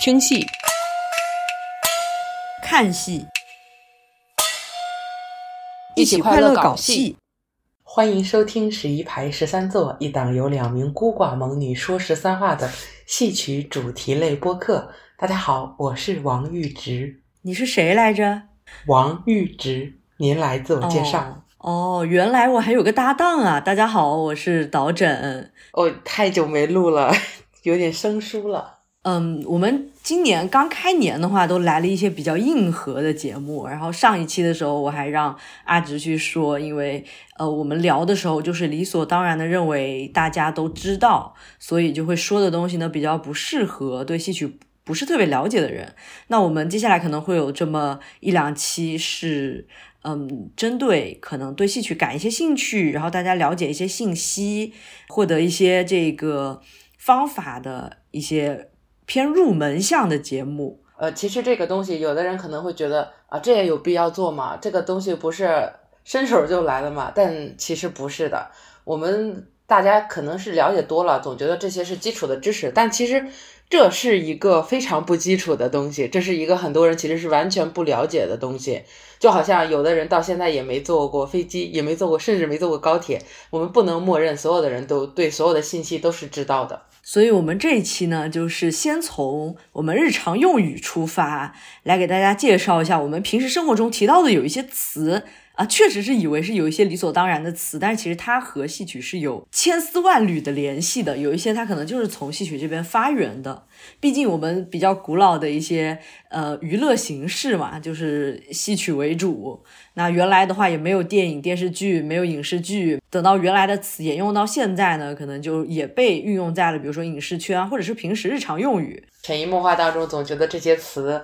听戏、看戏，一起快乐搞戏。欢迎收听十一排十三座，一档由两名孤寡猛女说十三话的戏曲主题类播客。大家好，我是王玉直。你是谁来着？王玉直，您来自我介绍。哦，原来我还有个搭档啊！大家好，我是导枕。哦，太久没录了，有点生疏了。嗯，我们今年刚开年的话，都来了一些比较硬核的节目。然后上一期的时候，我还让阿直去说，因为呃，我们聊的时候就是理所当然的认为大家都知道，所以就会说的东西呢比较不适合对戏曲不是特别了解的人。那我们接下来可能会有这么一两期是，嗯，针对可能对戏曲感一些兴趣，然后大家了解一些信息，获得一些这个方法的一些。偏入门向的节目，呃，其实这个东西，有的人可能会觉得啊，这也有必要做吗？这个东西不是伸手就来了嘛？但其实不是的。我们大家可能是了解多了，总觉得这些是基础的知识，但其实这是一个非常不基础的东西，这是一个很多人其实是完全不了解的东西。就好像有的人到现在也没坐过飞机，也没坐过，甚至没坐过高铁。我们不能默认所有的人都对所有的信息都是知道的。所以，我们这一期呢，就是先从我们日常用语出发，来给大家介绍一下我们平时生活中提到的有一些词。啊，确实是以为是有一些理所当然的词，但是其实它和戏曲是有千丝万缕的联系的。有一些它可能就是从戏曲这边发源的。毕竟我们比较古老的一些呃娱乐形式嘛，就是戏曲为主。那原来的话也没有电影、电视剧，没有影视剧。等到原来的词沿用到现在呢，可能就也被运用在了比如说影视圈，或者是平时日常用语。潜移默化当中，总觉得这些词。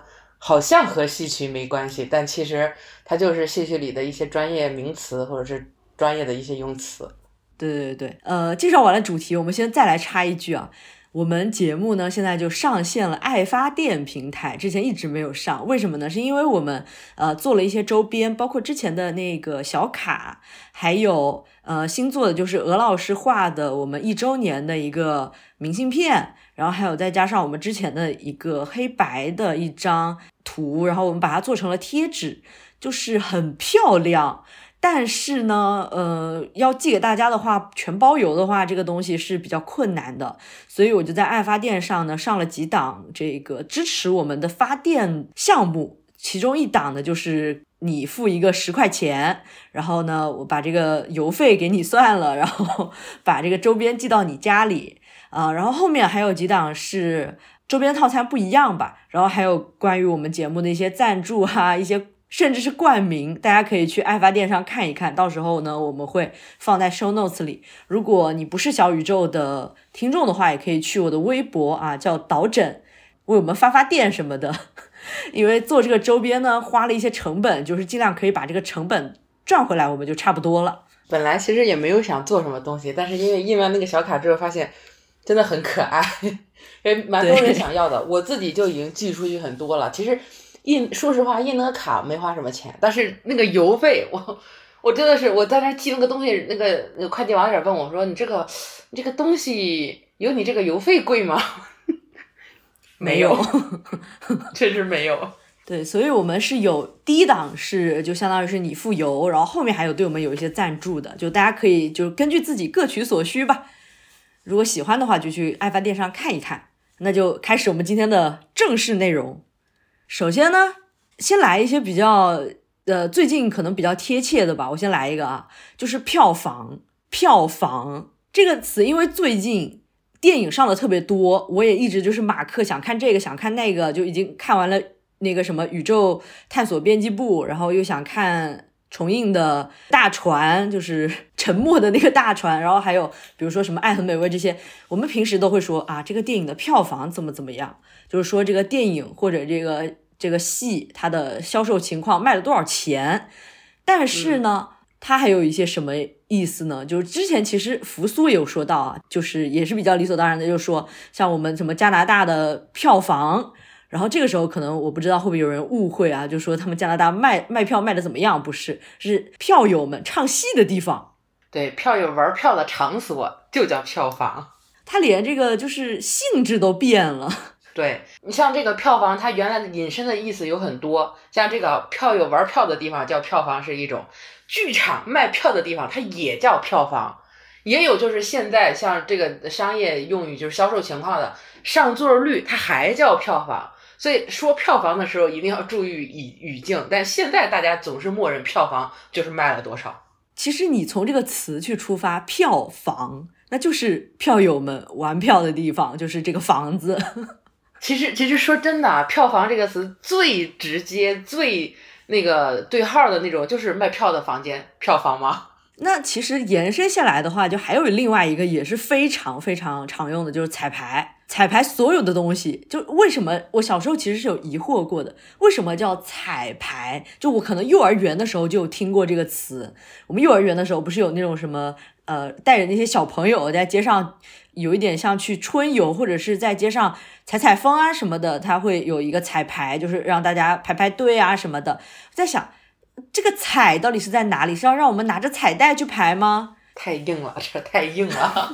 好像和戏曲没关系，但其实它就是戏曲里的一些专业名词，或者是专业的一些用词。对对对呃，介绍完了主题，我们先再来插一句啊，我们节目呢现在就上线了爱发电平台，之前一直没有上，为什么呢？是因为我们呃做了一些周边，包括之前的那个小卡，还有呃新做的就是鹅老师画的我们一周年的一个明信片。然后还有再加上我们之前的一个黑白的一张图，然后我们把它做成了贴纸，就是很漂亮。但是呢，呃，要寄给大家的话，全包邮的话，这个东西是比较困难的。所以我就在爱发电上呢上了几档这个支持我们的发电项目，其中一档呢就是你付一个十块钱，然后呢我把这个邮费给你算了，然后把这个周边寄到你家里。啊，然后后面还有几档是周边套餐不一样吧，然后还有关于我们节目的一些赞助哈，一些甚至是冠名，大家可以去爱发电上看一看，到时候呢我们会放在 show notes 里。如果你不是小宇宙的听众的话，也可以去我的微博啊，叫导枕，为我们发发电什么的。因为做这个周边呢，花了一些成本，就是尽量可以把这个成本赚回来，我们就差不多了。本来其实也没有想做什么东西，但是因为印完那个小卡之后，发现。真的很可爱，也蛮多人想要的。我自己就已经寄出去很多了。其实印，说实话，印那个卡没花什么钱，但是那个邮费，我我真的是我在那寄那个东西，那个那个快递网点问我说：“你这个你这个东西有你这个邮费贵吗？” 没有，确实没有。对，所以我们是有低档是就相当于是你付邮，然后后面还有对我们有一些赞助的，就大家可以就根据自己各取所需吧。如果喜欢的话，就去爱发电上看一看。那就开始我们今天的正式内容。首先呢，先来一些比较呃最近可能比较贴切的吧。我先来一个啊，就是票房。票房这个词，因为最近电影上的特别多，我也一直就是马克想看这个想看那个，就已经看完了那个什么宇宙探索编辑部，然后又想看。重映的大船就是沉没的那个大船，然后还有比如说什么爱很美味这些，我们平时都会说啊，这个电影的票房怎么怎么样，就是说这个电影或者这个这个戏它的销售情况卖了多少钱。但是呢，它还有一些什么意思呢？就是之前其实扶苏也有说到啊，就是也是比较理所当然的，就是说像我们什么加拿大的票房。然后这个时候可能我不知道会不会有人误会啊，就说他们加拿大卖卖票卖的怎么样？不是，是票友们唱戏的地方。对，票友玩票的场所就叫票房。他连这个就是性质都变了。对你像这个票房，它原来的引申的意思有很多，像这个票友玩票的地方叫票房是一种，剧场卖票的地方它也叫票房，也有就是现在像这个商业用语就是销售情况的上座率，它还叫票房。所以说票房的时候一定要注意语语境，但现在大家总是默认票房就是卖了多少。其实你从这个词去出发，票房那就是票友们玩票的地方，就是这个房子。其实，其实说真的啊，票房这个词最直接、最那个对号的那种，就是卖票的房间，票房吗？那其实延伸下来的话，就还有另外一个也是非常非常常用的，就是彩排。彩排所有的东西，就为什么我小时候其实是有疑惑过的，为什么叫彩排？就我可能幼儿园的时候就有听过这个词。我们幼儿园的时候不是有那种什么呃，带着那些小朋友在街上，有一点像去春游或者是在街上采采风啊什么的，他会有一个彩排，就是让大家排排队啊什么的。在想这个彩到底是在哪里？是要让我们拿着彩带去排吗？太硬了，这太硬了。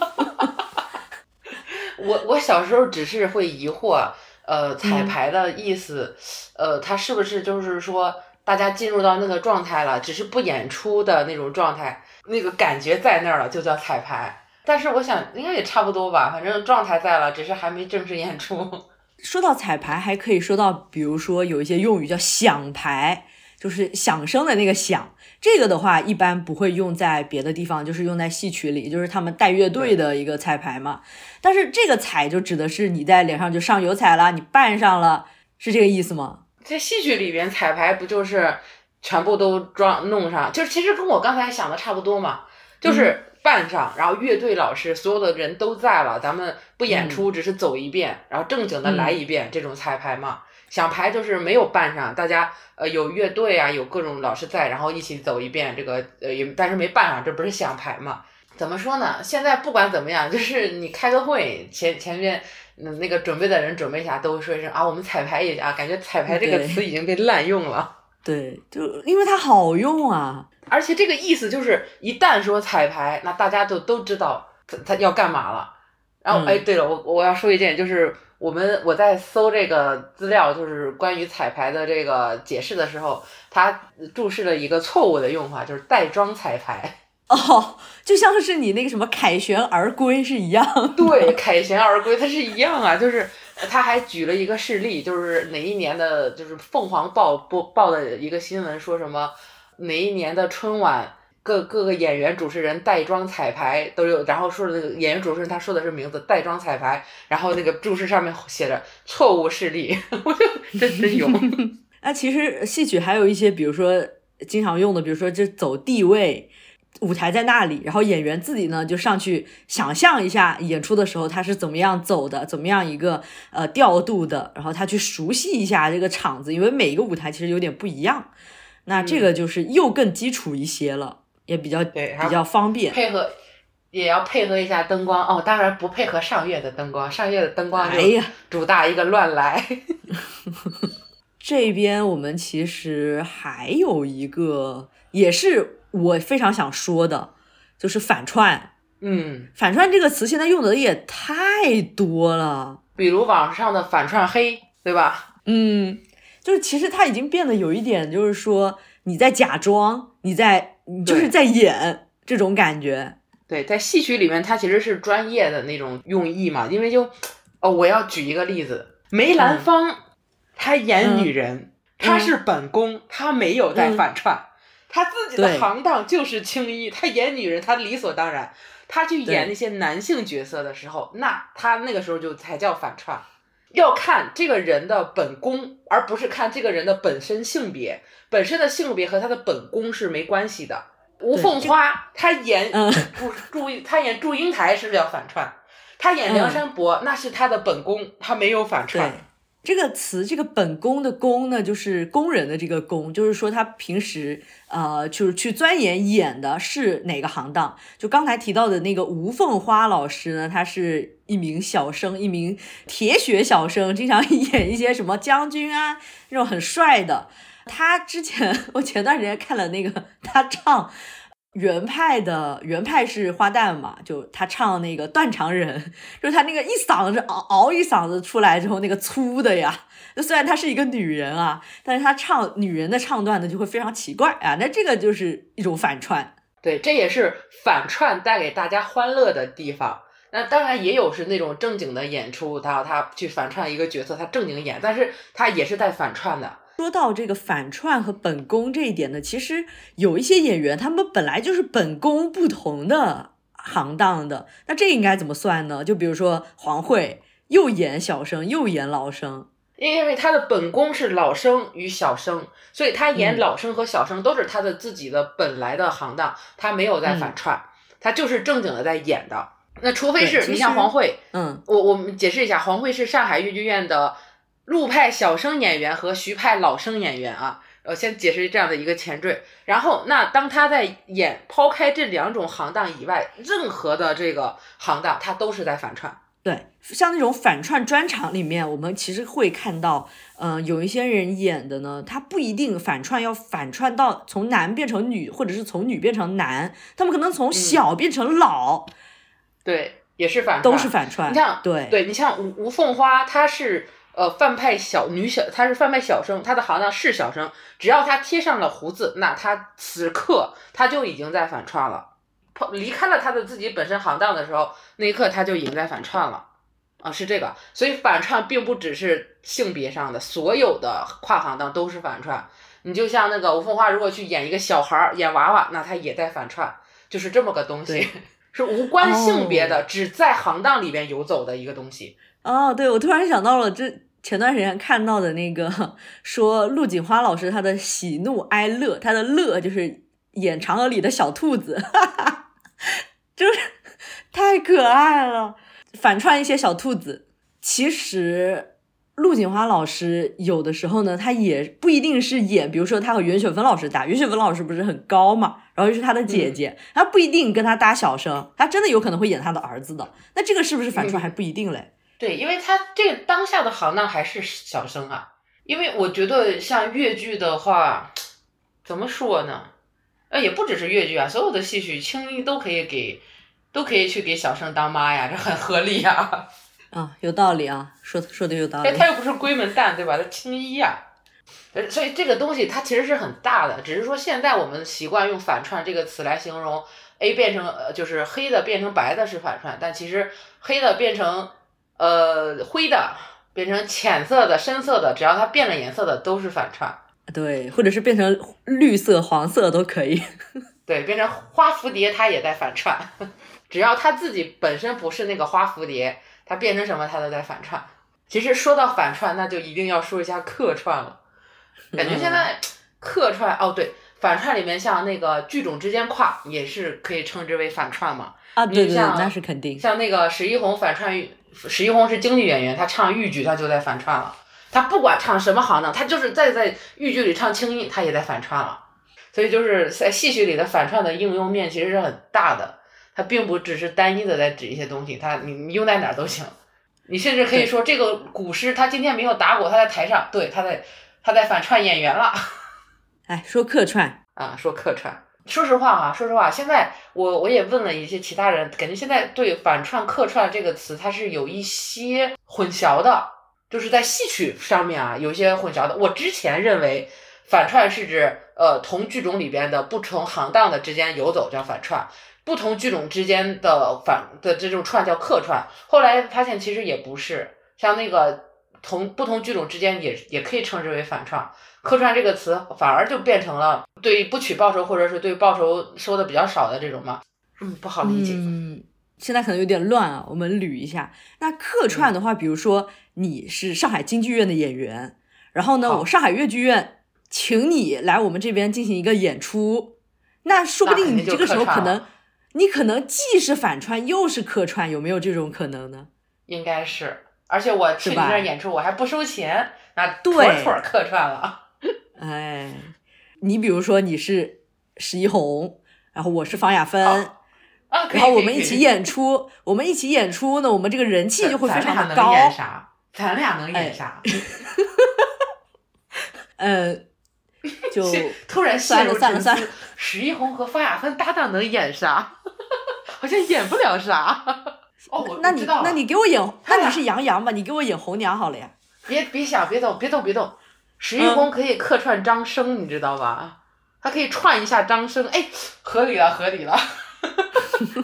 我我小时候只是会疑惑，呃，彩排的意思，呃，它是不是就是说大家进入到那个状态了，只是不演出的那种状态，那个感觉在那儿了，就叫彩排。但是我想应该也差不多吧，反正状态在了，只是还没正式演出。说到彩排，还可以说到，比如说有一些用语叫响排，就是响声的那个响。这个的话，一般不会用在别的地方，就是用在戏曲里，就是他们带乐队的一个彩排嘛。但是这个彩就指的是你在脸上就上油彩了，你扮上了，是这个意思吗？在戏曲里边，彩排不就是全部都装弄上，就是其实跟我刚才想的差不多嘛，就是办上，然后乐队老师所有的人都在了，咱们不演出，只是走一遍，然后正经的来一遍这种彩排嘛。想排就是没有办上，大家呃有乐队啊，有各种老师在，然后一起走一遍这个呃也但是没办上，这不是想排嘛？怎么说呢？现在不管怎么样，就是你开个会前前面嗯那个准备的人准备一下，都会说一声啊，我们彩排一下，感觉彩排这个词已经被滥用了。对，就因为它好用啊，而且这个意思就是一旦说彩排，那大家就都知道他他要干嘛了。然后哎，对了，我我要说一件就是。我们我在搜这个资料，就是关于彩排的这个解释的时候，他注释了一个错误的用法，就是带妆彩排。哦，就像是你那个什么凯旋而归是一样。对，凯旋而归，它是一样啊。就是他还举了一个事例，就是哪一年的，就是凤凰报播报的一个新闻，说什么哪一年的春晚。各各个演员主持人带妆彩排都有，然后说的那个演员主持人他说的是名字带妆彩排，然后那个注释上面写着错误示例，我就真真有。那其实戏曲还有一些，比如说经常用的，比如说就走地位，舞台在那里，然后演员自己呢就上去想象一下演出的时候他是怎么样走的，怎么样一个呃调度的，然后他去熟悉一下这个场子，因为每一个舞台其实有点不一样，那这个就是又更基础一些了。也比较，比较方便，配合也要配合一下灯光哦。当然不配合上月的灯光，上月的灯光哎呀，主打一个乱来。这边我们其实还有一个，也是我非常想说的，就是反串。嗯，反串这个词现在用的也太多了，比如网上的反串黑，对吧？嗯，就是其实它已经变得有一点，就是说你在假装，你在。就是在演这种感觉，对，在戏曲里面，它其实是专业的那种用意嘛。因为就，哦，我要举一个例子，梅兰芳，她演女人，她是本宫，她没有在反串，她自己的行当就是青衣，他演女人，他理所当然。他去演那些男性角色的时候，那他那个时候就才叫反串。要看这个人的本宫，而不是看这个人的本身性别。本身的性别和他的本宫是没关系的。吴凤花，她演祝 祝，她演祝英台是不是要反串？她演梁山伯，那是她的本宫，她没有反串。这个词，这个本宫的宫呢，就是工人的这个工，就是说他平时呃，就是去钻研演的是哪个行当。就刚才提到的那个吴凤花老师呢，他是一名小生，一名铁血小生，经常 演一些什么将军啊那种很帅的。他之前我前段时间看了那个他唱。原派的原派是花旦嘛，就他唱那个断肠人，就是他那个一嗓子嗷嗷一嗓子出来之后，那个粗的呀。那虽然她是一个女人啊，但是她唱女人的唱段呢，就会非常奇怪啊。那这个就是一种反串，对，这也是反串带给大家欢乐的地方。那当然也有是那种正经的演出，他他去反串一个角色，他正经演，但是他也是带反串的。说到这个反串和本宫这一点呢，其实有一些演员他们本来就是本宫不同的行当的，那这应该怎么算呢？就比如说黄慧，又演小生又演老生。因为他的本宫是老生与小生，所以他演老生和小生都是他的自己的本来的行当，他没有在反串，他就是正经的在演的。那除非是你像黄慧，嗯，我我们解释一下，黄慧是上海豫剧院的陆派小生演员和徐派老生演员啊。呃，先解释这样的一个前缀，然后那当他在演抛开这两种行当以外，任何的这个行当，他都是在反串。对，像那种反串专场里面，我们其实会看到，嗯，有一些人演的呢，他不一定反串要反串到从男变成女，或者是从女变成男，他们可能从小变成老，对，也是反，都是反串。你像，对，对你像吴吴凤花，她是呃范派小女小，她是范派小生，她的行当是小生，只要她贴上了胡子，那她此刻她就已经在反串了。离开了她的自己本身行当的时候，那一刻她就已经在反串了，啊，是这个，所以反串并不只是性别上的，所有的跨行当都是反串。你就像那个吴凤花，如果去演一个小孩儿，演娃娃，那她也在反串，就是这么个东西，是无关性别的，只在行当里边游走的一个东西。哦，对，我突然想到了，这前段时间看到的那个说陆锦花老师他的喜怒哀乐，他的乐就是演嫦娥里的小兔子。哈哈。就是太可爱了，反串一些小兔子。其实陆锦华老师有的时候呢，他也不一定是演，比如说他和袁雪芬老师搭，袁雪芬老师不是很高嘛，然后又是他的姐姐，他不一定跟他搭小生，他真的有可能会演他的儿子的。那这个是不是反串还不一定嘞？对，因为他这个当下的行当还是小生啊。因为我觉得像越剧的话，怎么说呢？呃，也不只是越剧啊，所有的戏曲青衣都可以给。都可以去给小生当妈呀，这很合理呀。啊，有道理啊，说说的有道理。哎，他又不是闺门旦，对吧？它青衣呀。呃，所以这个东西它其实是很大的，只是说现在我们习惯用反串这个词来形容 A 变成呃就是黑的变成白的是反串，但其实黑的变成呃灰的变成浅色的深色的，只要它变了颜色的都是反串。对，或者是变成绿色黄色都可以。对，变成花蝴蝶它也在反串。只要它自己本身不是那个花蝴蝶，他变成什么他都在反串。其实说到反串，那就一定要说一下客串了。感觉现在 客串哦，对，反串里面像那个剧种之间跨也是可以称之为反串嘛。啊，对对，那是肯定。像那个史一红反串豫，史一红是京剧演员，他唱豫剧他就在反串了。他不管唱什么行当，他就是在在豫剧里唱青衣，他也在反串了。所以就是在戏曲里的反串的应用面其实是很大的。它并不只是单一的在指一些东西，它你你用在哪儿都行。你甚至可以说，这个古诗他今天没有打鼓，他在台上，对，他在他在反串演员了。哎，说客串啊，说客串。说实话哈，说实话，现在我我也问了一些其他人，感觉现在对反串、客串这个词，它是有一些混淆的，就是在戏曲上面啊，有一些混淆的。我之前认为反串是指呃同剧种里边的不同行当的之间游走叫反串。不同剧种之间的反的这种串叫客串，后来发现其实也不是，像那个同不同剧种之间也也可以称之为反串。客串这个词反而就变成了对不取报酬或者是对报酬收的比较少的这种嘛，嗯，不好理解。嗯，现在可能有点乱啊，我们捋一下。那客串的话，比如说你是上海京剧院的演员，然后呢，我上海越剧院请你来我们这边进行一个演出，那说不定你这个时候可能。你可能既是反串又是客串，有没有这种可能呢？应该是，而且我去你那演出我还不收钱，那妥妥客串了。哎，你比如说你是石一红，然后我是方雅芬，啊，然后我们一起演出，我们一起演出呢，我们这个人气就会非常的高。咱俩能演啥？嗯，就突然算了陷入沉算了算了思。史一红和方雅芬搭档能演啥？好像演不了啥。哦，我那你知道那你给我演，那你是杨洋吧？你给我演红娘好了呀。别别想，别动，别动，别动。史嗯一红可以客串张生，你知道吧？他可以串一下张生，哎，合理了，合理了。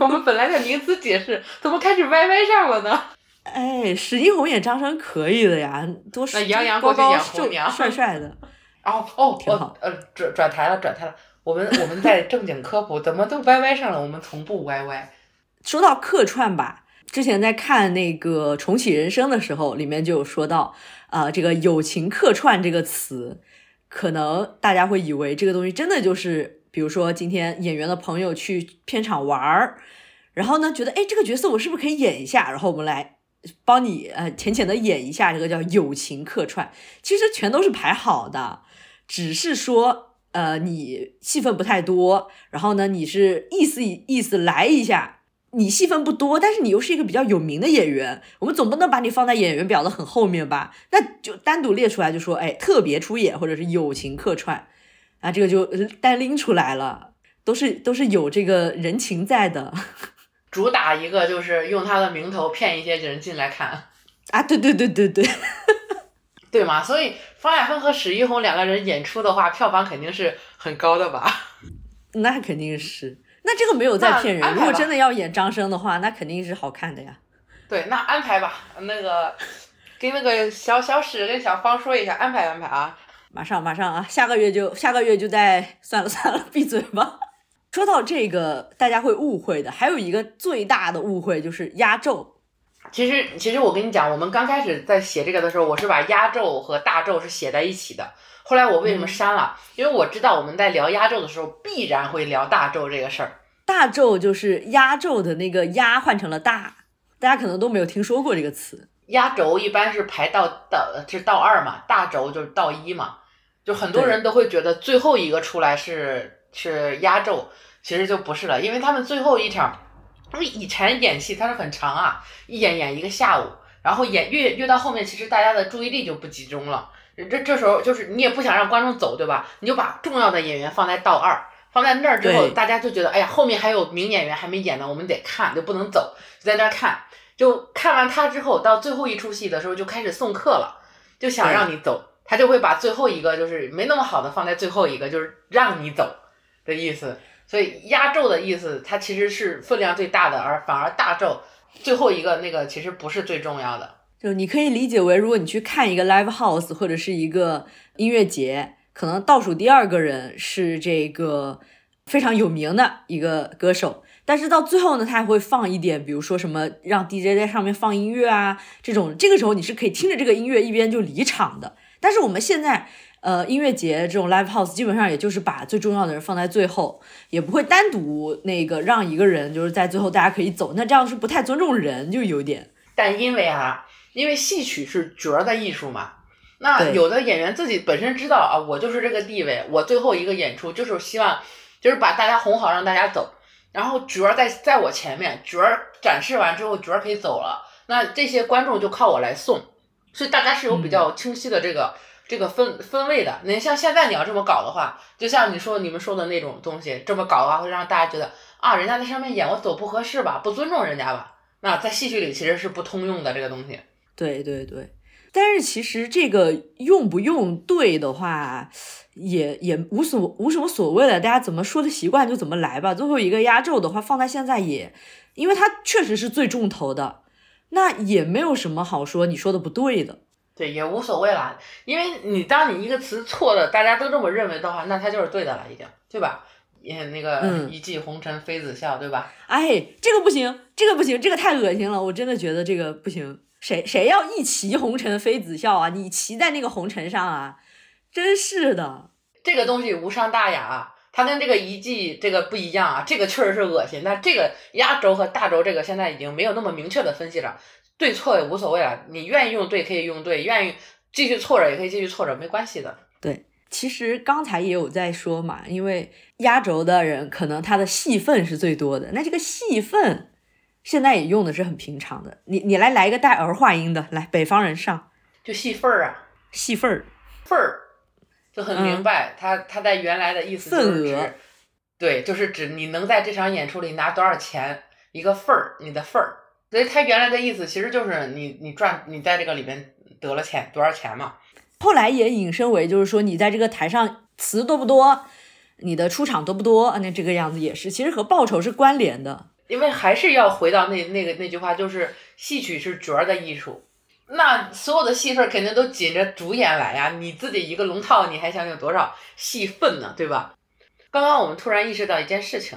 我们本来在名词解释怎么开始歪歪上了呢？哎，史一红演张生可以的呀，多那杨洋高过去演高瘦红娘帅帅的。哦哦，挺好我呃转转台了，转台了。我们我们在正经科普，怎么都歪歪上了？我们从不歪歪。说到客串吧，之前在看那个《重启人生》的时候，里面就有说到，啊，这个友情客串这个词，可能大家会以为这个东西真的就是，比如说今天演员的朋友去片场玩儿，然后呢觉得，哎，这个角色我是不是可以演一下？然后我们来帮你呃浅浅的演一下，这个叫友情客串，其实全都是排好的，只是说。呃，你戏份不太多，然后呢，你是意思意思来一下，你戏份不多，但是你又是一个比较有名的演员，我们总不能把你放在演员表的很后面吧？那就单独列出来，就说哎，特别出演或者是友情客串，啊，这个就呃单拎出来了，都是都是有这个人情在的 主打一个就是用他的名头骗一些人进来看，啊，对对对对对，对吗？所以方亚芬和史一红两个人演出的话，票房肯定是很高的吧？那肯定是，那这个没有在骗人，如果真的要演张生的话，那肯定是好看的呀。对，那安排吧。那个跟那个小小史跟小芳说一下，安排安排啊。马上马上啊，下个月就下个月就在算了 算了，闭嘴吧。说到这个，大家会误会的，还有一个最大的误会就是压轴。其实，其实我跟你讲，我们刚开始在写这个的时候，我是把压轴和大轴是写在一起的。后来我为什么删了？因为我知道我们在聊压轴的时候，必然会聊大轴这个事儿。大轴就是压轴的那个压换成了大，大家可能都没有听说过这个词。压轴一般是排到到是到二嘛，大轴就是到一嘛，就很多人都会觉得最后一个出来是是压轴，其实就不是了，因为他们最后一场，因为以前演戏它是很长啊，一演演一个下午，然后演越越到后面，其实大家的注意力就不集中了，这这时候就是你也不想让观众走，对吧？你就把重要的演员放在道二。放在那儿之后，大家就觉得，哎呀，后面还有名演员还没演呢，我们得看，就不能走，就在那儿看。就看完他之后，到最后一出戏的时候就开始送客了，就想让你走，他就会把最后一个就是没那么好的放在最后一个，就是让你走的意思。所以压轴的意思，它其实是分量最大的，而反而大轴最后一个那个其实不是最重要的。就你可以理解为，如果你去看一个 live house 或者是一个音乐节，可能倒数第二个人是这个非常有名的一个歌手，但是到最后呢，他还会放一点，比如说什么让 DJ 在上面放音乐啊，这种这个时候你是可以听着这个音乐一边就离场的。但是我们现在呃音乐节这种 live house 基本上也就是把最重要的人放在最后，也不会单独那个让一个人就是在最后大家可以走，那这样是不太尊重人，就有点。但因为啊，因为戏曲是角儿的艺术嘛，那有的演员自己本身知道啊，我就是这个地位，我最后一个演出就是希望，就是把大家哄好，让大家走，然后角儿在在我前面，角儿展示完之后，角儿可以走了，那这些观众就靠我来送，所以大家是有比较清晰的这个、这个分分位的。你像现在你要这么搞的话，就像你说你们说的那种东西，这么搞的话会让大家觉得啊，人家在上面演我走不合适吧，不尊重人家吧。那在戏曲里其实是不通用的这个东西。对对对，但是其实这个用不用对的话，也也无所无什么所谓的，大家怎么说的习惯就怎么来吧。最后一个压轴的话，放在现在也，因为它确实是最重头的，那也没有什么好说你说的不对的。对，也无所谓啦，因为你当你一个词错了，大家都这么认为的话，那它就是对的了，已经，对吧？也那个嗯一骑红尘妃子笑，对吧？哎，这个不行，这个不行，这个太恶心了，我真的觉得这个不行。谁谁要一骑红尘妃子笑啊？你骑在那个红尘上啊？真是的。这个东西无伤大雅啊，它跟这个一骑这个不一样啊，这个确实是恶心，但这个压轴和大轴这个现在已经没有那么明确的分析了，对错也无所谓了，你愿意用对可以用对，愿意继续错着也可以继续错着，没关系的。对其实刚才也有在说嘛，因为压轴的人可能他的戏份是最多的，那这个戏份现在也用的是很平常的。你你来来一个带儿化音的，来北方人上就戏份儿啊，戏份儿，份儿，就很明白，他他在原来的意思就是指，对，就是指你能在这场演出里拿多少钱一个份儿，你的份儿。所以他原来的意思其实就是你你赚你在这个里边得了钱多少钱嘛。后来也引申为就是说你在这个台上词多不多，你的出场多不多，那这个样子也是，其实和报酬是关联的。因为还是要回到那那个那句话，就是戏曲是角儿的艺术。那所有的戏份肯定都紧着主演来呀，你自己一个龙套，你还想有多少戏份呢？对吧？刚刚我们突然意识到一件事情，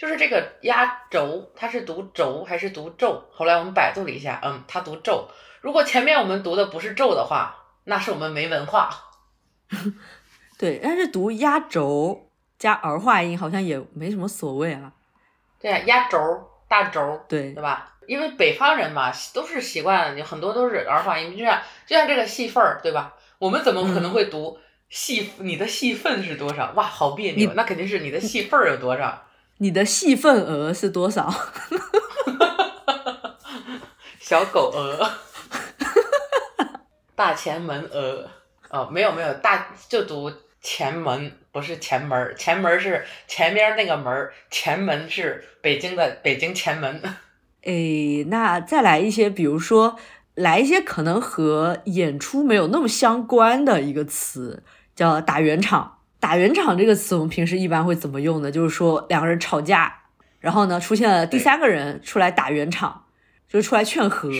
就是这个压轴，它是读轴还是读咒？后来我们百度了一下，嗯，它读咒。如果前面我们读的不是咒的话，那是我们没文化。对，但是读压轴加儿化音好像也没什么所谓啊。对，压轴大轴，对对吧？因为北方人嘛，都是习惯，有很多都是儿化音，就像就像这个戏份儿，对吧？我们怎么可能会读戏？你的戏份是多少？哇，好别扭！那肯定是你的戏份儿有多少？你的戏份额是多少？小狗鹅，大前门鹅，哦，没有没有，大就读前门，不是前门，前门是前面那个门，前门是北京的北京前门。诶，那再来一些，比如说来一些可能和演出没有那么相关的一个词，叫打圆场。打圆场这个词，我们平时一般会怎么用呢？就是说两个人吵架，然后呢出现了第三个人出来打圆场，就是出来劝和。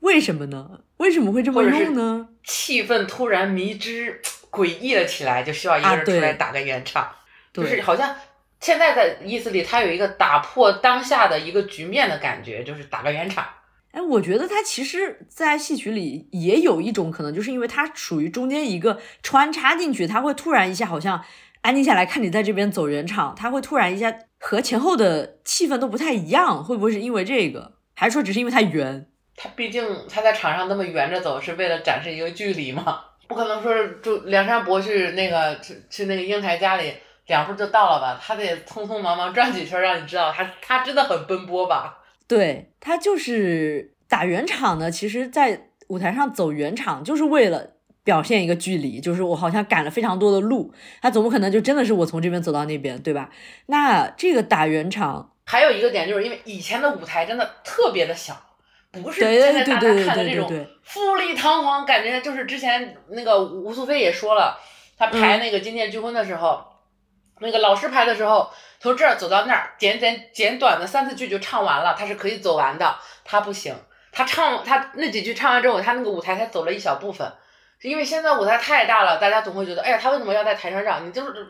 为什么呢？为什么会这么用呢？气氛突然迷之诡异了起来，就需要一个人出来打个圆场，就是好像。现在的意思里，它有一个打破当下的一个局面的感觉，就是打个圆场。哎，我觉得他其实，在戏曲里也有一种可能，就是因为他属于中间一个穿插进去，他会突然一下好像安静下来看你在这边走圆场，他会突然一下和前后的气氛都不太一样，会不会是因为这个？还是说只是因为他圆？他毕竟他在场上那么圆着走，是为了展示一个距离嘛？不可能说是就梁山伯去那个去去那个英台家里。两步就到了吧，他得匆匆忙忙转几圈，让你知道他他真的很奔波吧？对他就是打圆场呢。其实，在舞台上走圆场，就是为了表现一个距离，就是我好像赶了非常多的路，他总不可能就真的是我从这边走到那边，对吧？那这个打圆场还有一个点，就是因为以前的舞台真的特别的小，不是现在大家看的这种富丽堂皇，感觉就是之前那个吴素菲也说了，他排那个《金殿巨婚》的时候。那个老师排的时候，从这儿走到那儿，简简简短的三四句就唱完了，他是可以走完的。他不行，他唱他那几句唱完之后，他那个舞台才走了一小部分，因为现在舞台太大了，大家总会觉得，哎呀，他为什么要在台上让？你就是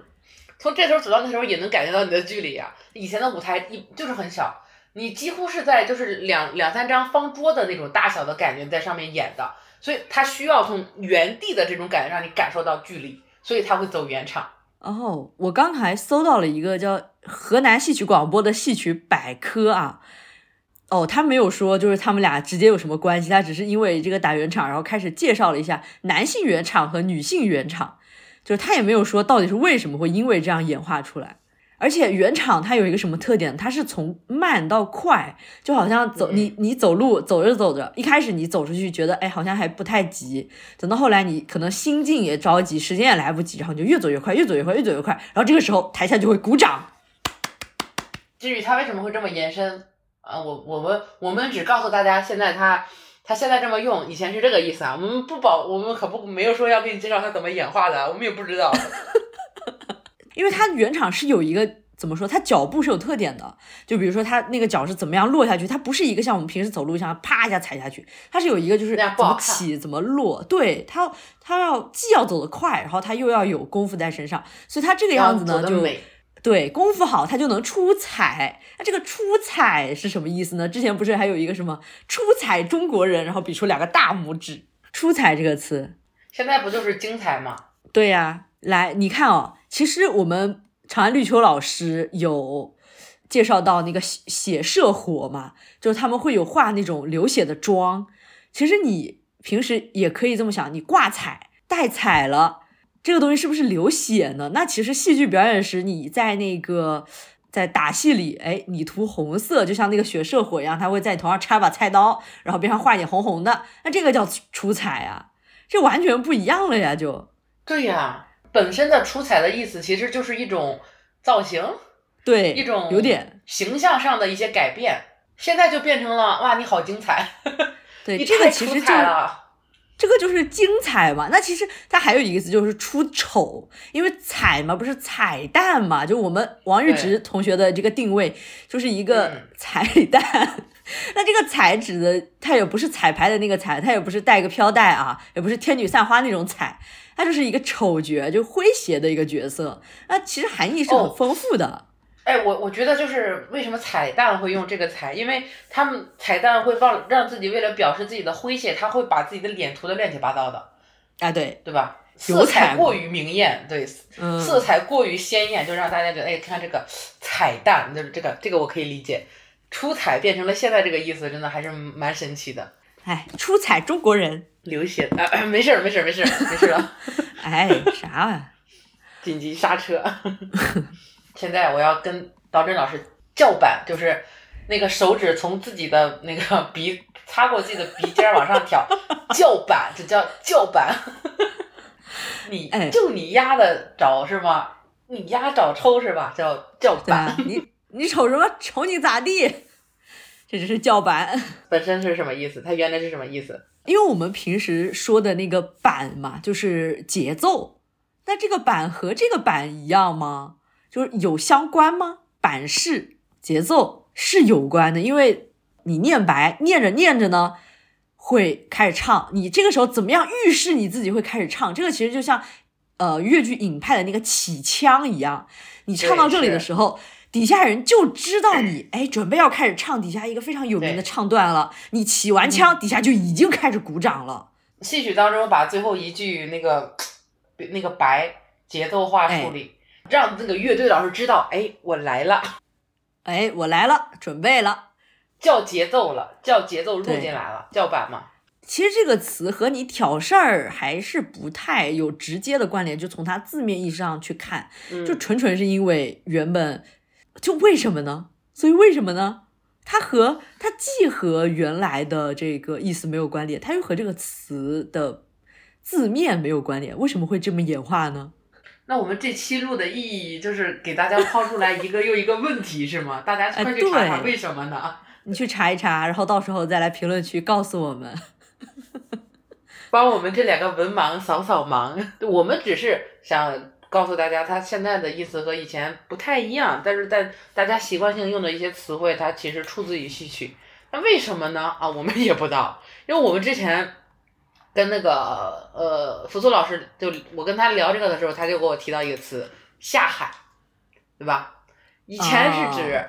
从这头走到那头也能感觉到你的距离啊。以前的舞台一就是很小，你几乎是在就是两两三张方桌的那种大小的感觉在上面演的，所以他需要从原地的这种感觉让你感受到距离，所以他会走原场。哦，我刚才搜到了一个叫河南戏曲广播的戏曲百科啊，哦，他没有说就是他们俩直接有什么关系，他只是因为这个打圆场，然后开始介绍了一下男性圆场和女性圆场，就是他也没有说到底是为什么会因为这样演化出来。而且原厂它有一个什么特点？它是从慢到快，就好像走你你走路走着走着，一开始你走出去觉得哎好像还不太急，等到后来你可能心境也着急，时间也来不及，然后就越走越快，越走越快，越走越快，然后这个时候台下就会鼓掌。至于他为什么会这么延伸啊？我我们我们只告诉大家，现在他他现在这么用，以前是这个意思啊。我们不保，我们可不没有说要给你介绍他怎么演化的，我们也不知道。因为它原厂是有一个怎么说，它脚步是有特点的，就比如说它那个脚是怎么样落下去，它不是一个像我们平时走路一样啪一下踩下去，它是有一个就是怎么起怎么落，对它它要既要走得快，然后它又要有功夫在身上，所以它这个样子呢就对功夫好，他就能出彩。那这个出彩是什么意思呢？之前不是还有一个什么出彩中国人，然后比出两个大拇指，出彩这个词，现在不就是精彩吗？对呀，来你看哦。其实我们长安绿秋老师有介绍到那个写写社火嘛，就是他们会有画那种流血的妆。其实你平时也可以这么想，你挂彩带彩了，这个东西是不是流血呢？那其实戏剧表演时，你在那个在打戏里，哎，你涂红色，就像那个血社火一样，他会在你头上插把菜刀，然后边上画点红红的，那这个叫出彩啊，这完全不一样了呀，就对呀。本身的出彩的意思其实就是一种造型，对，一种有点形象上的一些改变。现在就变成了哇，你好精彩，对，你这个其实就。这个就是精彩嘛。那其实它还有一个词就是出丑，因为彩嘛不是彩蛋嘛，就我们王玉植同学的这个定位就是一个嗯彩蛋。那这个彩指的，它也不是彩排的那个彩，它也不是带个飘带啊，也不是天女散花那种彩，它就是一个丑角，就诙谐的一个角色。那其实含义是很哦丰富的。哎，我我觉得就是为什么彩蛋会用这个彩，因为他们彩蛋会让让自己为了表示自己的诙谐，他会把自己的脸涂得乱七八糟的，啊，对，对吧？色彩过于明艳，对，嗯，色彩过于鲜艳，就让大家觉得，哎，看这个彩蛋，就是这个这个我可以理解。出彩变成了现在这个意思，真的还是蛮神奇的。哎，出彩中国人，流血啊，没事儿，没事儿，没事儿，没事了。哎，啥玩啊？紧急刹车。现在我要跟导真老师叫板，就是那个手指从自己的那个鼻擦过自己的鼻尖儿往上挑，叫板，这叫叫板。你哎就你压的找是吗？你压找抽是吧？叫叫板你瞅什么？瞅你咋地？这只是叫板，本身是什么意思？它原来是什么意思？因为我们平时说的那个板嘛，就是节奏。那这个板和这个板一样吗？就是有相关吗？板式节奏是有关的，因为你念白念着念着呢，会开始唱。你这个时候怎么样预示你自己会开始唱？这个其实就像呃越剧影派的那个起腔一样，你唱到这里的时候。底下人就知道你 哎，准备要开始唱底下一个非常有名的唱段了。你起完腔，底下就已经开始鼓掌了。戏曲当中把最后一句那个 那个白节奏化处理，让那个乐队老师知道，哎，我来了。哎，我来了，准备了。叫节奏了，叫节奏入进来了，叫板嘛。其实这个词和你挑事儿还是不太有直接的关联，就从它字面意义上去看，嗯就纯纯是因为原本就为什么呢？所以为什么呢？它和它既和原来的这个意思没有关联，它又和这个词的字面没有关联，为什么会这么演化呢？那我们这期录的意义就是给大家抛出来一个又一个问题，是吗？大家哎快去查查为什么呢？你去查一查，然后到时候再来评论区告诉我们。帮我们这两个文盲扫扫盲。我们只是想告诉大家，它现在的意思和以前不太一样，但是在大家习惯性用的一些词汇，它其实出自于戏曲。那为什么呢？啊，我们也不知道，因为我们之前跟那个呃福苏老师，就我跟他聊这个的时候，他就给我提到一个词“下海”，对吧？以前是指、哦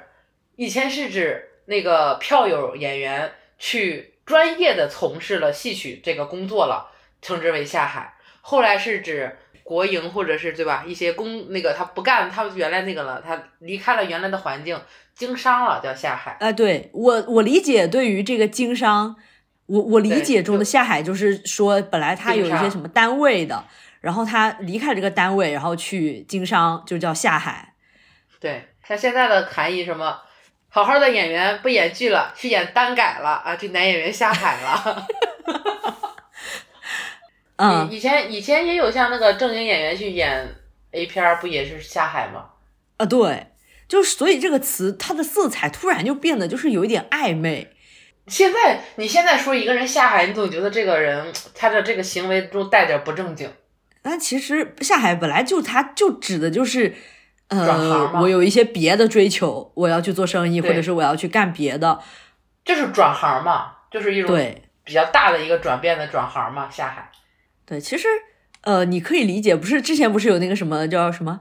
以前是指那个票友演员去专业的从事了戏曲这个工作了，称之为下海。后来是指国营或者是对吧一些公那个他不干他原来那个了，他离开了原来的环境，经商了叫下海。啊，对我我理解，对于这个经商，我我理解中的下海就是说，本来他有一些什么单位的，然后他离开了这个单位，然后去经商，就叫下海。对，像现在的含义什么，好好的演员不演剧了，去演单改了啊，这男演员下海了。嗯，以以前以前也有像那个正经演员去演 A 片儿，不也是下海吗？啊，对，就是所以这个词它的色彩突然就变得就是有一点暧昧。现在你现在说一个人下海，你总觉得这个人他的这个行为中带点不正经。但其实下海本来就他就指的就是。转呃行，我有一些别的追求，我要去做生意，或者是我要去干别的。就是转行嘛，就是一种对比较大的一个转变的转行嘛，下海。对，其实呃，你可以理解，不是之前不是有那个什么叫什么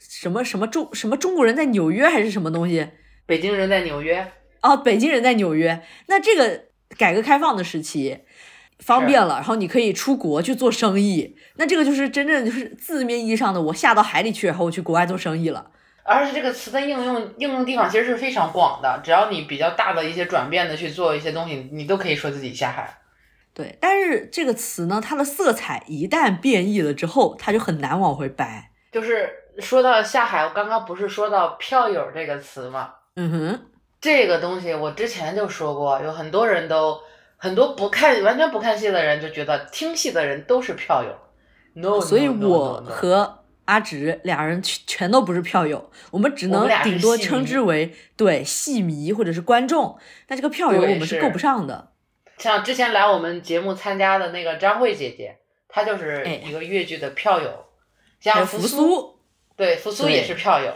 什么什么中什么中国人在纽约还是什么东西？北京人在纽约，哦，北京人在纽约。那这个改革开放的时期方便了，然后你可以出国去做生意。那这个就是真正就是字面意义上的我下到海里去，然后我去国外做生意了。而且这个词的应用应用地方其实是非常广的，只要你比较大的一些转变的去做一些东西，你都可以说自己下海。对，但是这个词呢，它的色彩一旦变异了之后，它就很难往回掰。就是说到下海，我刚刚不是说到票友这个词吗？嗯哼，这个东西我之前就说过，有很多人都很多不看完全不看戏的人就觉得听戏的人都是票友，no，所以我和阿直俩人全全都不是票友，我们只能俩顶多称之为对戏迷或者是观众，但这个票友我们是够不上的。像之前来我们节目参加的那个张慧姐姐，她就是哎一个越剧的票友。还有扶苏，苏，对扶苏也是票友，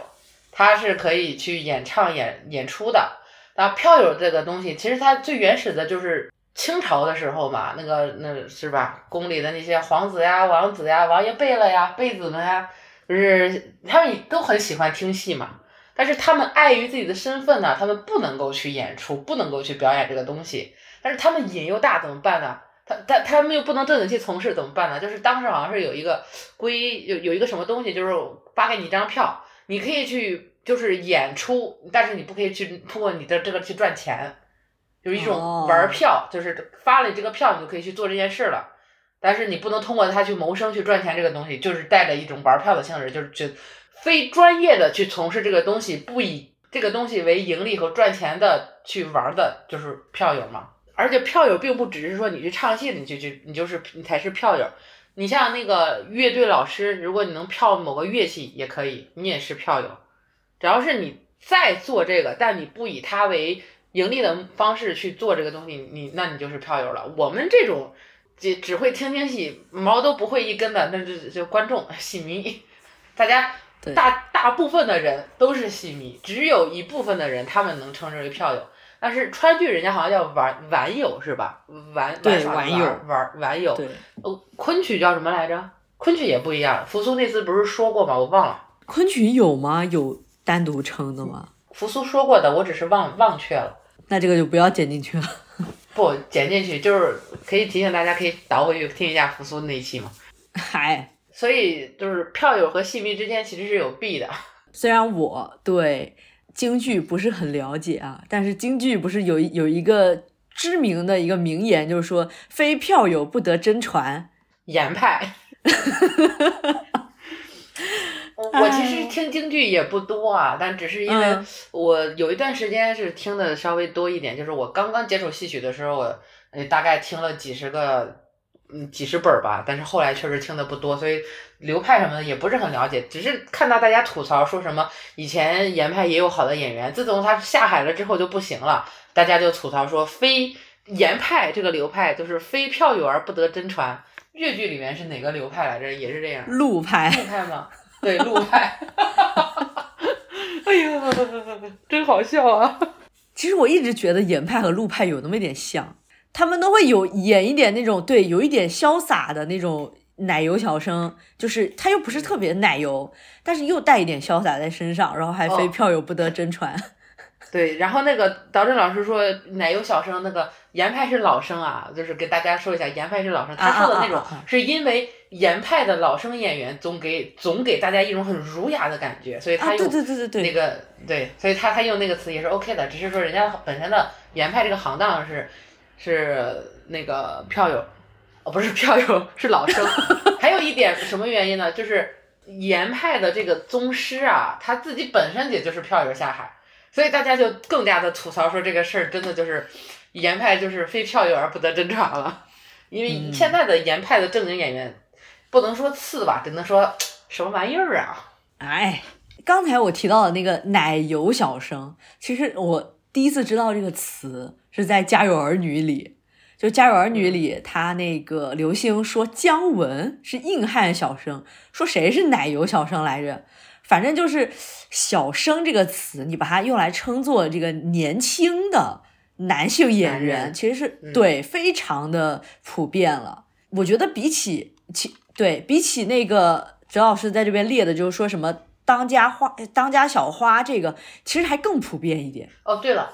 她是可以去演唱演演出的。然后票友这个东西，其实它最原始的就是清朝的时候嘛，那个那是吧，宫里的那些皇子呀、王子呀、王爷贝勒呀、贝子们呀，就是他们都很喜欢听戏嘛。但是他们碍于自己的身份呢，他们不能够去演出，不能够去表演这个东西。但是他们瘾又大，怎么办呢？他他他们又不能正经去从事，怎么办呢？就是当时好像是有一个规有有一个什么东西，就是发给你一张票，你可以去就是演出，但是你不可以去通过你的这个去赚钱，就是一种哦玩票，就是发了你这个票，你就可以去做这件事了。但是你不能通过它去谋生去赚钱，这个东西就是带着一种玩票的性质，就是去非专业的去从事这个东西，不以这个东西为盈利和赚钱的去玩的，就是票友嘛。而且票友并不只是说你去唱戏，你就就你就是你才是票友。你像那个乐队老师，如果你能票某个乐器也可以，你也是票友。只要是你在做这个，但你不以它为盈利的方式去做这个东西，你那你就是票友了。我们这种只只会听听戏，毛都不会一根的，那就就观众戏迷，大家大大部分的人都是戏迷，只有一部分的人他们能称之为票友。但是川剧人家好像叫玩玩友是吧？玩对玩玩友玩玩玩友。对，呃，昆曲叫什么来着？昆曲也不一样。扶苏那次不是说过吗？我忘了。昆曲有吗？有单独称的吗？扶苏说过的，我只是忘忘却了。那这个就不要剪进去了。不剪进去，就是可以提醒大家，可以倒回去听一下扶苏那一期嘛。嗨，所以就是票友和戏迷之间其实是有弊的。虽然我对京剧不是很了解啊，但是京剧不是有有一个知名的一个名言，就是说非票友不得真传。严派。我我其实听京剧也不多啊，但只是因为嗯我有一段时间是听的稍微多一点，就是我刚刚接触戏曲的时候，我呃大概听了几十个，嗯几十本吧，但是后来确实听的不多，所以流派什么的也不是很了解，只是看到大家吐槽说什么以前严派也有好的演员，自从他下海了之后就不行了，大家就吐槽说非严派这个流派就是非票友而不得真传。越剧里面是哪个流派来着？也是这样。陆派，陆派吗？对，陆派。哎呀，真好笑啊！其实我一直觉得严派和陆派有那么一点像，他们都会有演一点那种对，有一点潇洒的那种奶油小生，就是他又不是特别奶油，但是又带一点潇洒在身上，然后还非哦票友不得真传。对，然后那个导正老师说奶油小生那个严派是老生啊，就是给大家说一下，严派是老生。他说的那种是因为严派的老生演员总给总给大家一种很儒雅的感觉，所以他啊，用对对对对对，那个对，所以他他用那个词也是 OK 的，只是说人家本身的严派这个行当是是那个票友，哦不是票友是老生。还有一点什么原因呢？就是严派的这个宗师啊，他自己本身也就是票友下海，所以大家就更加的吐槽说这个事儿真的就是严派就是非票友而不得真传了，因为嗯现在的严派的正经演员不能说次吧，只能说什么玩意儿啊。哎，刚才我提到的那个奶油小生，其实我第一次知道这个词是在《家有儿女》里。就《家有儿女》里，他那个刘星说姜文是硬汉小生，说谁是奶油小生来着？反正就是“小生”这个词，你把它用来称作这个年轻的男性演员，其实是、嗯对非常的普遍了。我觉得比起其对比起那个哲老师在这边列的，就是说什么当家花、当家小花，这个其实还更普遍一点。哦，对了，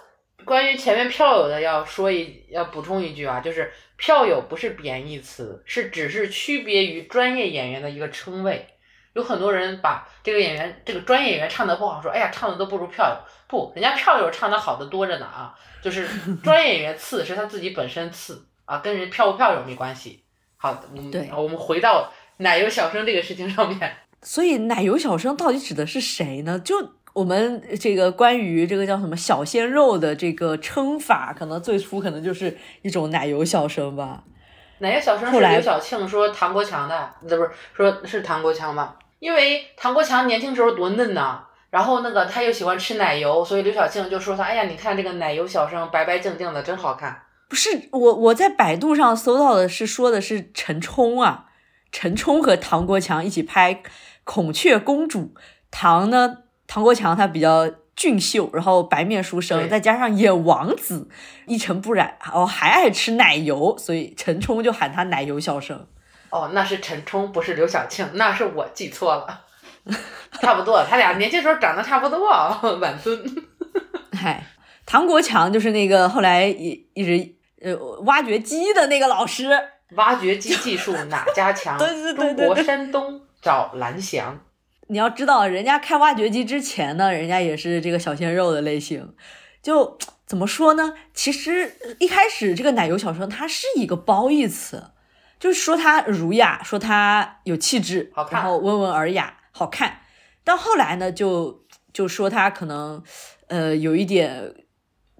关于前面票友的要说一要补充一句啊，就是票友不是贬义词，是只是区别于专业演员的一个称谓。有很多人把这个演员这个专业演员唱的不好，说哎呀唱的都不如票友。不，人家票友唱的好的多着呢啊，就是专业演员次是他自己本身次啊，跟人票不票友没关系。好，我们我们回到奶油小生这个事情上面。所以奶油小生到底指的是谁呢？就我们这个关于这个叫什么小鲜肉的这个称法，可能最初可能就是一种奶油小生吧。奶油小生是刘晓庆说唐国强的？不是，说是唐国强吗？因为唐国强年轻时候多嫩呐、然后那个他又喜欢吃奶油，所以刘晓庆就说他，哎呀，你看这个奶油小生白白净净的，真好看。不是我我在百度上搜到的是说的是陈冲啊，陈冲和唐国强一起拍《孔雀公主》，唐呢，唐国强他比较俊秀，然后白面书生，再加上演王子，一尘不染，哦还爱吃奶油，所以陈冲就喊他奶油小生。哦，那是陈冲，不是刘晓庆，那是我记错了。差不多，他俩年轻时候长得差不多，晚孙。嗨，唐国强就是那个后来一一直呃挖掘机的那个老师。挖掘机技术哪家强？对对对对中国山东找蓝翔。你要知道，人家开挖掘机之前呢，人家也是这个小鲜肉的类型。就怎么说呢？其实一开始这个奶油小生他是一个褒义词，就是说他儒雅，说他有气质，好看然后温文尔雅，好看。到后来呢，就就说他可能呃有一点，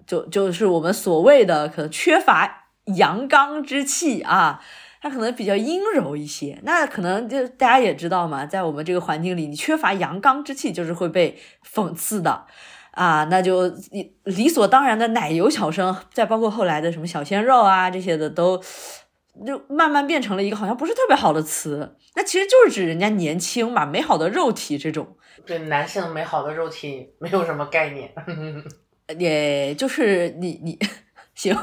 就就是我们所谓的可能缺乏阳刚之气啊。他可能比较阴柔一些，那可能就大家也知道嘛，在我们这个环境里，你缺乏阳刚之气，就是会被讽刺的啊。那就理理所当然的奶油小生，再包括后来的什么小鲜肉啊这些的，都就慢慢变成了一个好像不是特别好的词。那其实就是指人家年轻嘛，美好的肉体这种，对男性美好的肉体没有什么概念。也就是你你 行。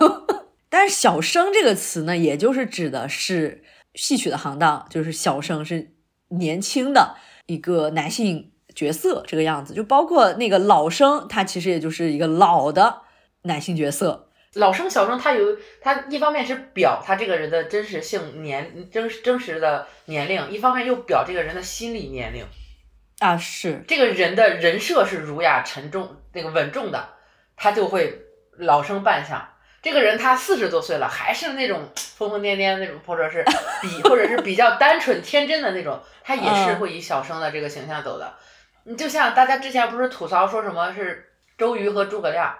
但是“小生”这个词呢，也就是指的是戏曲的行当，就是小生是年轻的一个男性角色这个样子，就包括那个老生，他其实也就是一个老的男性角色。老生小生，他有他一方面是表他这个人的真实性年真真实的年龄，一方面又表这个人的心理年龄。啊，是这个人的人设是儒雅沉重、那个稳重的，他就会老生扮相。这个人他四十多岁了，还是那种疯疯癫癫那种，或者是比或者是比较单纯天真的那种，他也是会以小生的这个形象走的。你就像大家之前不是吐槽说什么是周瑜和诸葛亮，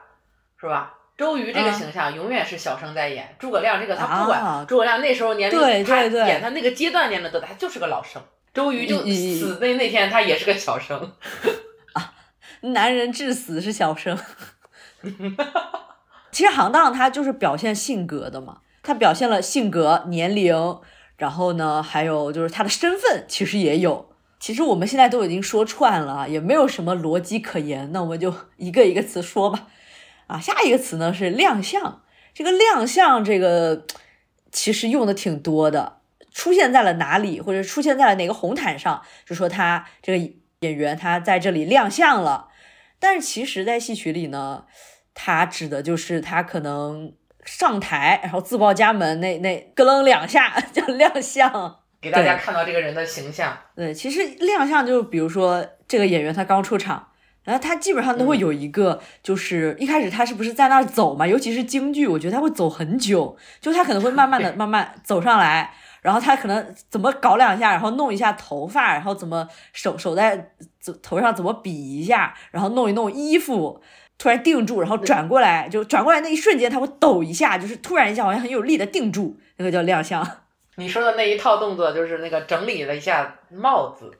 是吧？周瑜这个形象永远是小生在演，诸葛亮这个他不管，啊诸葛亮那时候年龄，对他演他那个阶段年龄的，他就是个老生。周瑜就死的那天，他也是个小生。男人至死是小生。其实行当它就是表现性格的嘛，它表现了性格、年龄，然后呢，还有就是他的身份，其实也有。其实我们现在都已经说串了，也没有什么逻辑可言，那我们就一个一个词说吧。啊，下一个词呢是亮相，这个亮相这个其实用的挺多的，出现在了哪里，或者出现在了哪个红毯上，就说他这个演员他在这里亮相了。但是其实，在戏曲里呢，它指的就是他可能上台，然后自报家门，那那咯楞两下 就亮相。给大家看到这个人的形象。对，其实亮相就是比如说这个演员他刚出场，然后他基本上都会有一个，就是一开始他是不是在那儿走嘛，尤其是京剧，我觉得他会走很久，就他可能会慢慢的慢慢走上来，然后他可能怎么搞两下，然后弄一下头发，然后怎么手手在头上怎么比一下，然后弄一弄衣服。突然定住，然后转过来，就转过来那一瞬间，他会抖一下，就是突然一下，好像很有力的定住，那个叫亮相。你说的那一套动作就是那个整理了一下帽子，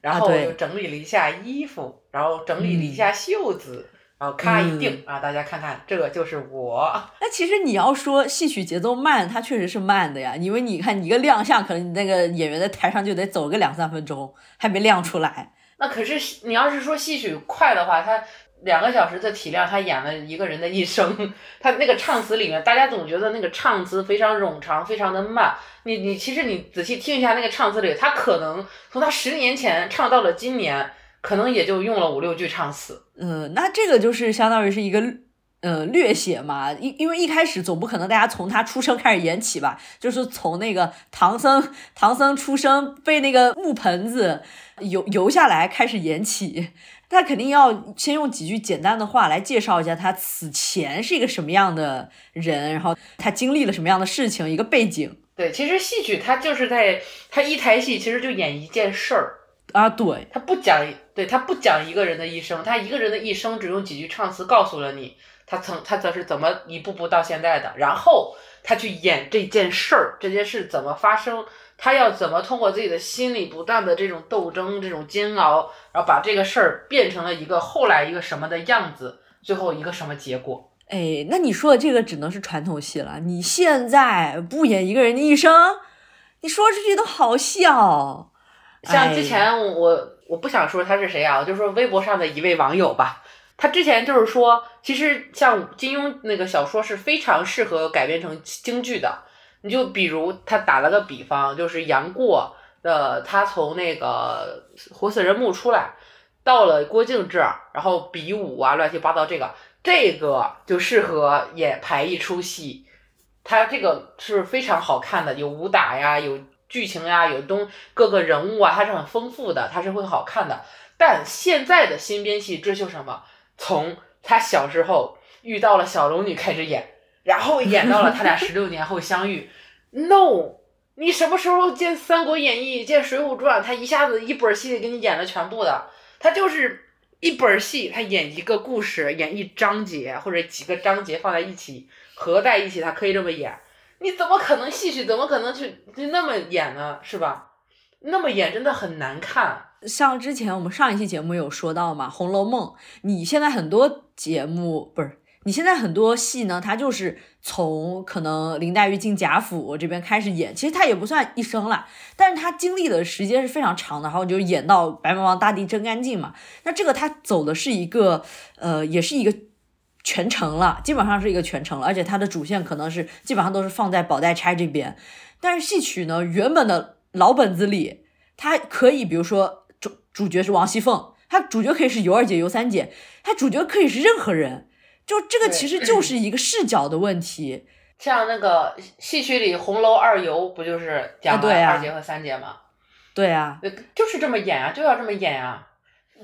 然后整理了一下衣服，然后整理了一下袖子，然后咔一定、啊，大家看看，这个就是我。那其实你要说戏曲节奏慢，它确实是慢的呀，因为你看你一个亮相，可能你那个演员在台上就得走个两三分钟，还没亮出来。那可是你要是说戏曲快的话，他两个小时的体量，他演了一个人的一生。他那个唱词里面，大家总觉得那个唱词非常冗长，非常的慢。你你其实你仔细听一下那个唱词里，他可能从他十年前唱到了今年，可能也就用了五六句唱词。嗯，那这个就是相当于是一个呃略写嘛，因因为一开始总不可能大家从他出生开始演起吧，就是从那个唐僧唐僧出生被那个木盆子游游下来开始演起。他肯定要先用几句简单的话来介绍一下他此前是一个什么样的人，然后他经历了什么样的事情，一个背景对，其实戏曲它就是在它一台戏，其实就演一件事儿，啊。对，它不讲，对，它不讲一个人的一生，他一个人的一生只用几句唱词告诉了你，他曾他则是怎么一步步到现在的，然后他去演这件事儿，这件事怎么发生，他要怎么通过自己的心理不断的这种斗争、这种煎熬，然后把这个事儿变成了一个后来一个什么的样子，最后一个什么结果。哎，那你说的这个只能是传统戏了。你现在不演一个人的一生，你说出去都好笑。像之前我我不想说他是谁啊，我就说微博上的一位网友吧。他之前就是说，其实像金庸那个小说是非常适合改编成京剧的。你就比如他打了个比方，就是杨过的他从那个活死人墓出来，到了郭靖这儿，然后比武啊，乱七八糟这个。这个就适合演排一出戏，他这个是非常好看的，有武打呀，有剧情呀，有东各个人物啊，它是很丰富的，它是会好看的。但现在的新编戏追求什么？从他小时候遇到了小龙女开始演，然后演到了他俩 十六年后相遇。No，你什么时候见《三国演义》、见《水浒传》？他一下子一本戏里给你演了全部的，他就是。一本戏，他演一个故事，演一章节或者几个章节放在一起合在一起，他可以这么演。你怎么可能戏曲怎么可能去就那么演呢？是吧？那么演真的很难看。像之前我们上一期节目有说到嘛，《红楼梦》，你现在很多节目不是。你现在很多戏呢，它就是从可能林黛玉进贾府这边开始演，其实她也不算一生了，但是她经历的时间是非常长的，然后就演到白马王大帝真干净嘛。那这个她走的是一个，呃，也是一个全程了，基本上是一个全程了，而且它的主线可能是基本上都是放在宝黛钗这边。但是戏曲呢，原本的老本子里，它可以，比如说主主角是王熙凤，它主角可以是尤二姐、尤三姐，它主角可以是任何人。就这个其实就是一个视角的问题，像那个戏曲里红楼二游不就是讲二姐和三姐吗？对啊，就是这么演啊，就要这么演啊。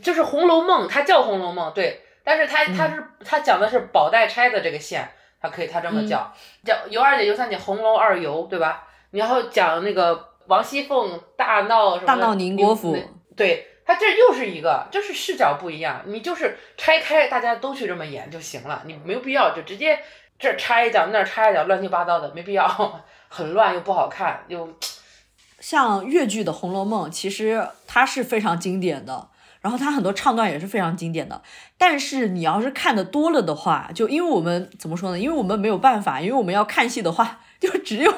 就是《红楼梦》，它叫《红楼梦》，对，但是它它是它讲的是宝黛钗的这个线，它可以它这么叫，叫尤二姐、尤三姐，红楼二游，对吧？然后讲那个王熙凤大闹什么？大闹宁国府，对。他这又是一个，就是视角不一样，你就是拆开，大家都去这么演就行了，你没有必要就直接这插一脚那插一脚，乱七八糟的，没必要，很乱又不好看又。像越剧的《红楼梦》，其实它是非常经典的，然后它很多唱段也是非常经典的。但是你要是看的多了的话，就因为我们怎么说呢？因为我们没有办法，因为我们要看戏的话，就只有，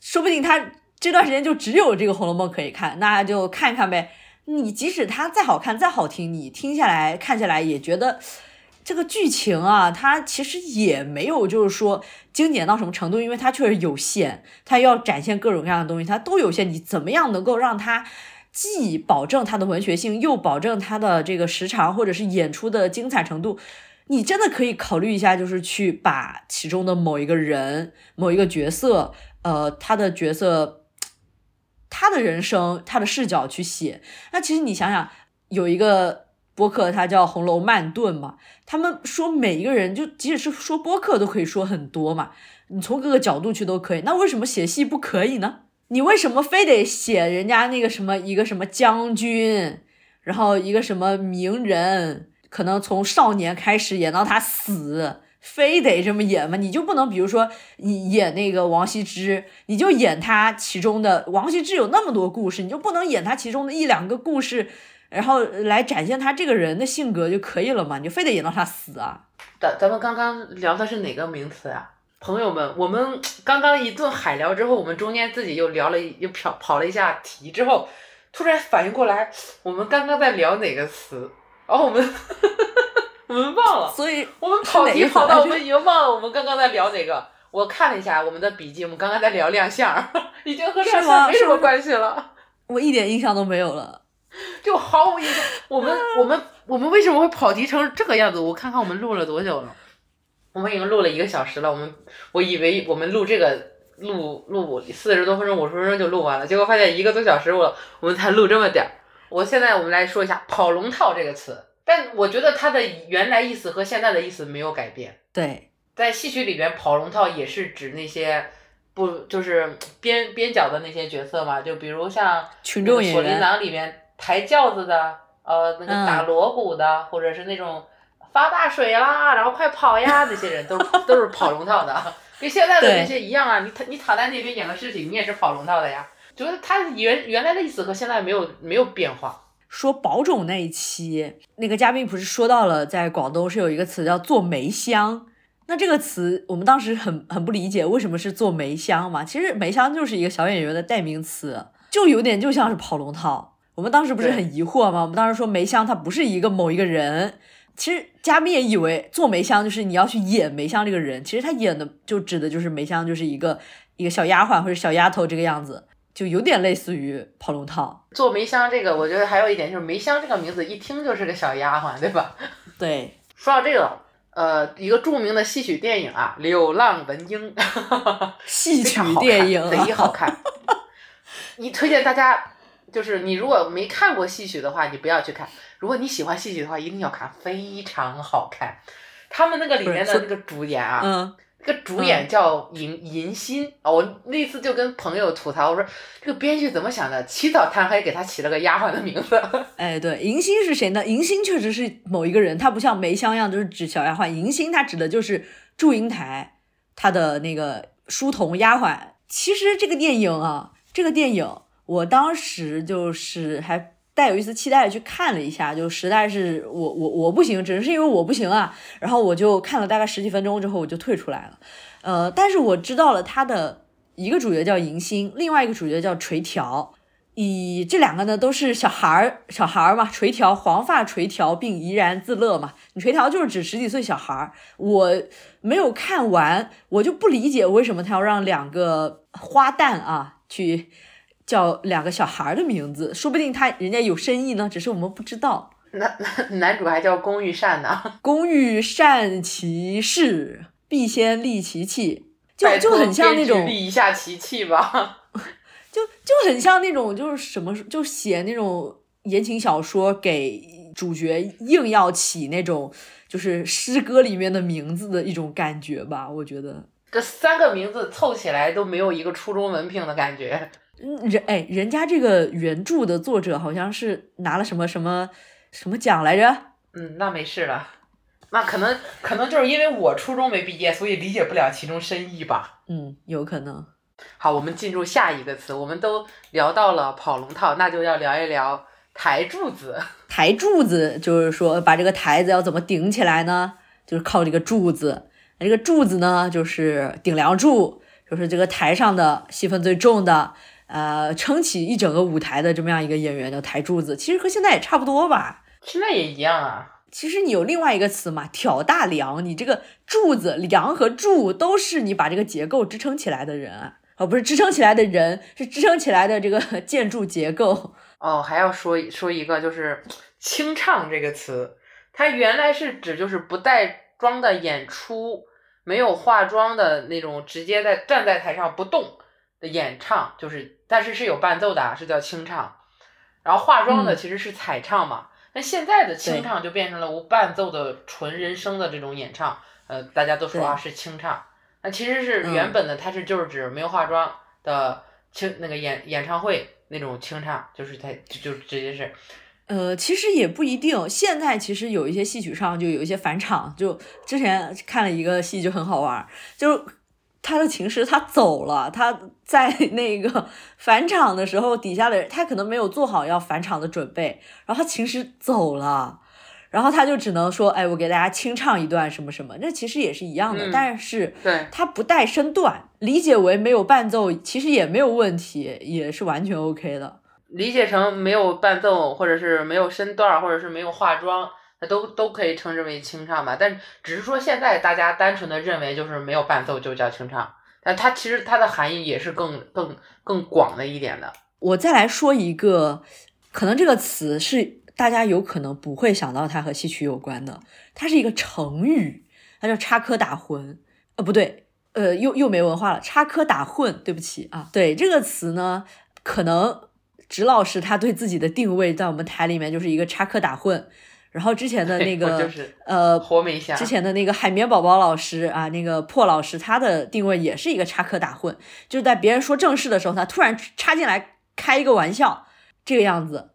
说不定他这段时间就只有这个《红楼梦》可以看，那就看一看呗。你即使它再好看、再好听，你听下来、看下来也觉得这个剧情啊，它其实也没有就是说精简到什么程度，因为它确实有限，它要展现各种各样的东西，它都有限。你怎么样能够让它既保证它的文学性，又保证它的这个时长或者是演出的精彩程度？你真的可以考虑一下，就是去把其中的某一个人、某一个角色，呃，他的角色。他的人生，他的视角去写。那其实你想想，有一个播客，它叫《红楼慢炖》嘛。他们说每一个人，就即使是说播客，都可以说很多嘛。你从各个角度去都可以。那为什么写戏不可以呢？你为什么非得写人家那个什么一个什么将军，然后一个什么名人，可能从少年开始演到他死？非得这么演吗？你就不能，比如说你演那个王羲之，你就演他其中的王羲之有那么多故事，你就不能演他其中的一两个故事，然后来展现他这个人的性格就可以了嘛？你就非得演到他死啊？咱咱们刚刚聊的是哪个名词啊？朋友们，我们刚刚一顿海聊之后，我们中间自己又聊了又跑跑了一下题之后，突然反应过来，我们刚刚在聊哪个词？然后我们。我们忘了，所以我们跑题跑到我们已经忘了我们刚刚在聊哪个。我看了一下我们的笔记，我们刚刚在聊亮相，已经和亮相没什么关系了。我一点印象都没有了，就毫无印象。我们我们我们为什么会跑题成这个样子？我看看我们录了多久了，我们已经录了一个小时了。我们我以为我们录这个录录四十多分钟、五十分钟就录完了，结果发现一个多小时我我们才录这么点儿。我现在我们来说一下“跑龙套”这个词。但我觉得他的原来意思和现在的意思没有改变。对，在戏曲里边，跑龙套也是指那些不就是边边角的那些角色嘛？就比如像群众演员，《锁麟囊》里面抬轿子的，呃，那个打锣鼓的，或者是那种发大水啦，然后快跑呀，这些人都都是跑龙套的，跟现在的那些一样啊。你躺你躺在那边演个尸体，你也是跑龙套的呀。觉得他原原来的意思和现在没有没有变化。说保种那一期，那个嘉宾不是说到了，在广东是有一个词叫做梅香。那这个词我们当时很很不理解，为什么是做梅香嘛？其实梅香就是一个小演员的代名词，就有点就像是跑龙套。我们当时不是很疑惑吗？我们当时说梅香它不是一个某一个人，其实嘉宾也以为做梅香就是你要去演梅香这个人，其实他演的就指的就是梅香就是一个一个小丫鬟或者小丫头这个样子。就有点类似于跑龙套，做梅香这个，我觉得还有一点就是梅香这个名字一听就是个小丫鬟，对吧？对。说到这个，呃，一个著名的戏曲电影啊，《柳浪闻莺》，戏曲电影贼好看。你推荐大家，就是你如果没看过戏曲的话，你不要去看；如果你喜欢戏曲的话，一定要看，非常好看。他们那个里面的那个主演啊，嗯。这个主演叫银银心啊，我那次就跟朋友吐槽，我说这个编剧怎么想的？起早贪黑给他起了个丫鬟的名字。哎，对，银心是谁呢？银心确实是某一个人，他不像梅香一样就是指小丫鬟，银心他指的就是祝英台，他的那个书童丫鬟。其实这个电影啊，这个电影我当时就是还。带有一丝期待去看了一下，就实在是我我我不行，只是因为我不行啊。然后我就看了大概十几分钟之后，我就退出来了。呃，但是我知道了他的一个主角叫迎新，另外一个主角叫垂髫，以这两个呢都是小孩儿小孩儿嘛，垂髫黄发垂髫并怡然自乐嘛。你垂髫就是指十几岁小孩儿。我没有看完，我就不理解为什么他要让两个花旦啊去。叫两个小孩的名字，说不定他人家有深意呢，只是我们不知道。男男男主还叫龚玉善呢，龚玉善其事，必先利其器，就 就很像那种利一下其器吧，就就很像那种就是什么，就写那种言情小说给主角硬要起那种就是诗歌里面的名字的一种感觉吧，我觉得这三个名字凑起来都没有一个初中文凭的感觉。人哎，人家这个原著的作者好像是拿了什么什么什么奖来着？嗯，那没事了，那可能可能就是因为我初中没毕业，所以理解不了其中深意吧。嗯，有可能。好，我们进入下一个词，我们都聊到了跑龙套，那就要聊一聊台柱子。台柱子就是说把这个台子要怎么顶起来呢？就是靠这个柱子。那这个柱子呢，就是顶梁柱，就是这个台上的戏份最重的。呃，撑起一整个舞台的这么样一个演员叫台柱子，其实和现在也差不多吧。现在也一样啊。其实你有另外一个词嘛，挑大梁。你这个柱子、梁和柱都是你把这个结构支撑起来的人啊，哦，不是支撑起来的人，是支撑起来的这个建筑结构。哦，还要说说一个，就是清唱这个词，它原来是指就是不带妆的演出，没有化妆的那种，直接在站在台上不动。的演唱就是，但是是有伴奏的，是叫清唱。然后化妆的其实是彩唱嘛。那现在的清唱就变成了无伴奏的纯人声的这种演唱。呃，大家都说啊是清唱，那其实是原本的，它是就是指没有化妆的清那个演演唱会那种清唱，就是它就直接是。呃，其实也不一定。现在其实有一些戏曲上就有一些返场，就之前看了一个戏就很好玩，就。他的琴师他走了，他 在那个 返场的时候，底下的人他可能没有做好要返场的准备，然后他琴师走了，然后他就只能说，哎，我给大家清唱一段什么什么，那其实也是一样的，但是对他不带身段，理解为没有伴奏，其实也没有问题，也是完全 OK 的，理解成没有伴奏，或者是没有身段，或者是没有化妆。都都可以称之为清唱吧，但只是说现在大家单纯的认为就是没有伴奏就叫清唱，但它其实它的含义也是更更更广的一点的。我再来说一个，可能这个词是大家有可能不会想到它和戏曲有关的，它是一个成语，它叫插科打诨。呃，不对，呃，又又没文化了，插科打诨，对不起啊。对这个词呢，可能直老师他对自己的定位在我们台里面就是一个插科打诨。然后之前的那 个呃，之前的那个海绵宝宝老师啊，那个破老师，他的定位也是一个插科打诨，就是在别人说正事的时候，他突然插进来开一个玩笑，这个样子，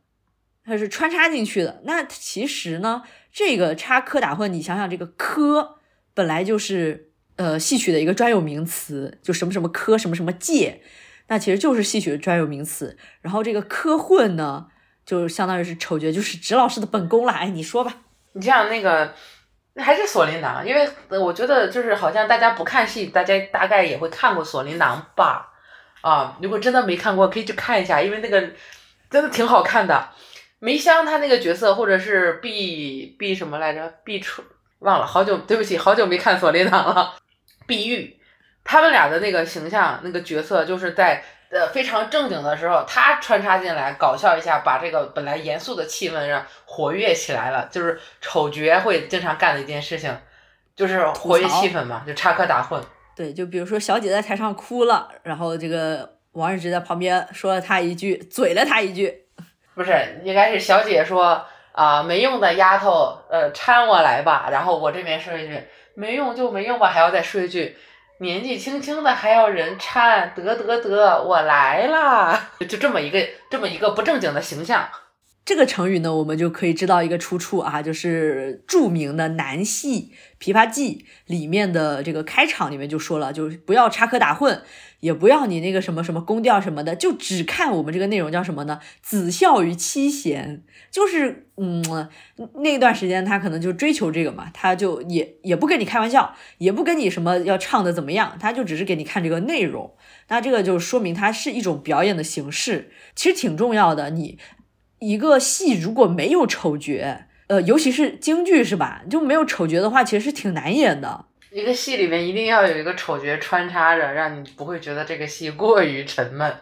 他是穿插进去的。那其实呢，这个插科打诨，你想想，这个科本来就是呃戏曲的一个专有名词，就什么什么科，什么什么界，那其实就是戏曲的专有名词。然后这个科混呢，就相当于是丑角，就是指老师的本宫了。哎，你说吧。你像那个，那还是锁麟囊，因为我觉得就是好像大家不看戏，大家大概也会看过锁麟囊吧？啊，如果真的没看过，可以去看一下，因为那个真的挺好看的。梅香她那个角色，或者是碧碧什么来着？碧春忘了，好久对不起，好久没看锁麟囊了。碧玉，他们俩的那个形象，那个角色，就是在呃非常正经的时候，他穿插进来搞笑一下，把这个本来严肃的气氛让活跃起来了。就是丑角会经常干的一件事情，就是活跃气氛嘛，就插科打诨。对，就比如说小姐在台上哭了，然后这个王日直在旁边说了她一句，嘴了她一句。不是，应该是小姐说啊，没用的丫头，呃，搀我来吧。然后我这边说一句，没用就没用吧，还要再说一句，年纪轻轻的还要人搀，得得得，我来啦，就这么一个这么一个不正经的形象。这个成语呢，我们就可以知道一个出处啊，就是著名的南戏《琵琶记》里面的这个开场里面就说了，就是不要插科打诨，也不要你那个什么什么宫调什么的，就只看我们这个内容叫什么呢？子孝于妻贤，就是嗯，那段时间他可能就追求这个嘛，他就也也不跟你开玩笑，也不跟你什么要唱的怎么样，他就只是给你看这个内容。那这个就说明它是一种表演的形式，其实挺重要的。你。一个戏如果没有丑角，呃，尤其是京剧是吧？就没有丑角的话，其实是挺难演的。一个戏里面一定要有一个丑角穿插着，让你不会觉得这个戏过于沉闷。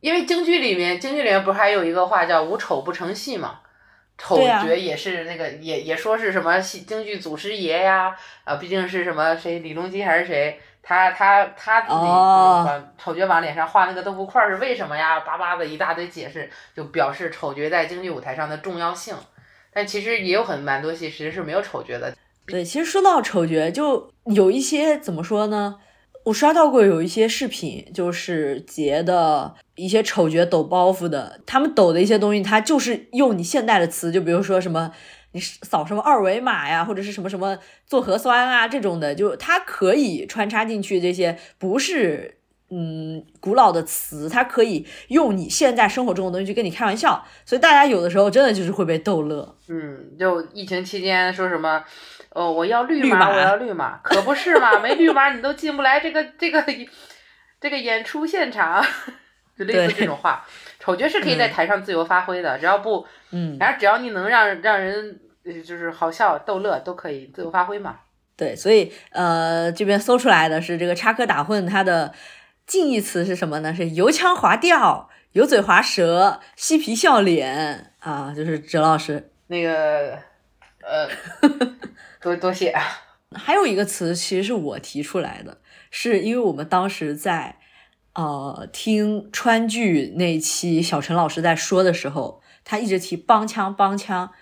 因为京剧里面，京剧里面不是还有一个话叫“无丑不成戏”嘛？丑角也是那个，也也说是什么戏京剧祖师爷呀？啊，毕竟是什么谁李隆基还是谁？他他他自己把丑角往脸上画那个豆腐块是为什么呀？叭叭的一大堆解释，就表示丑角在京剧舞台上的重要性。但其实也有很蛮多戏其实是没有丑角的。对，其实说到丑角，就有一些怎么说呢？我刷到过有一些视频，就是截的一些丑角抖包袱的，他们抖的一些东西，他就是用你现代的词，就比如说什么。你扫什么二维码呀，或者是什么什么做核酸啊这种的，就它可以穿插进去这些不是嗯古老的词，它可以用你现在生活中的东西去跟你开玩笑，所以大家有的时候真的就是会被逗乐。嗯，就疫情期间说什么，哦我要绿码，我要绿码，可不是嘛，没绿码你都进不来这个这个这个演出现场，就类似这种话。丑角是可以在台上自由发挥的，只要不，嗯，然后只要你能让让人就是好笑逗乐，都可以自由发挥嘛。对，所以呃，这边搜出来的是这个插科打诨，它的近义词是什么呢？是油腔滑调、油嘴滑舌、嬉皮笑脸啊，就是哲老师那个呃，多多谢。还有一个词其实是我提出来的，是因为我们当时在。呃，听川剧那期小陈老师在说的时候，他一直提帮腔帮腔，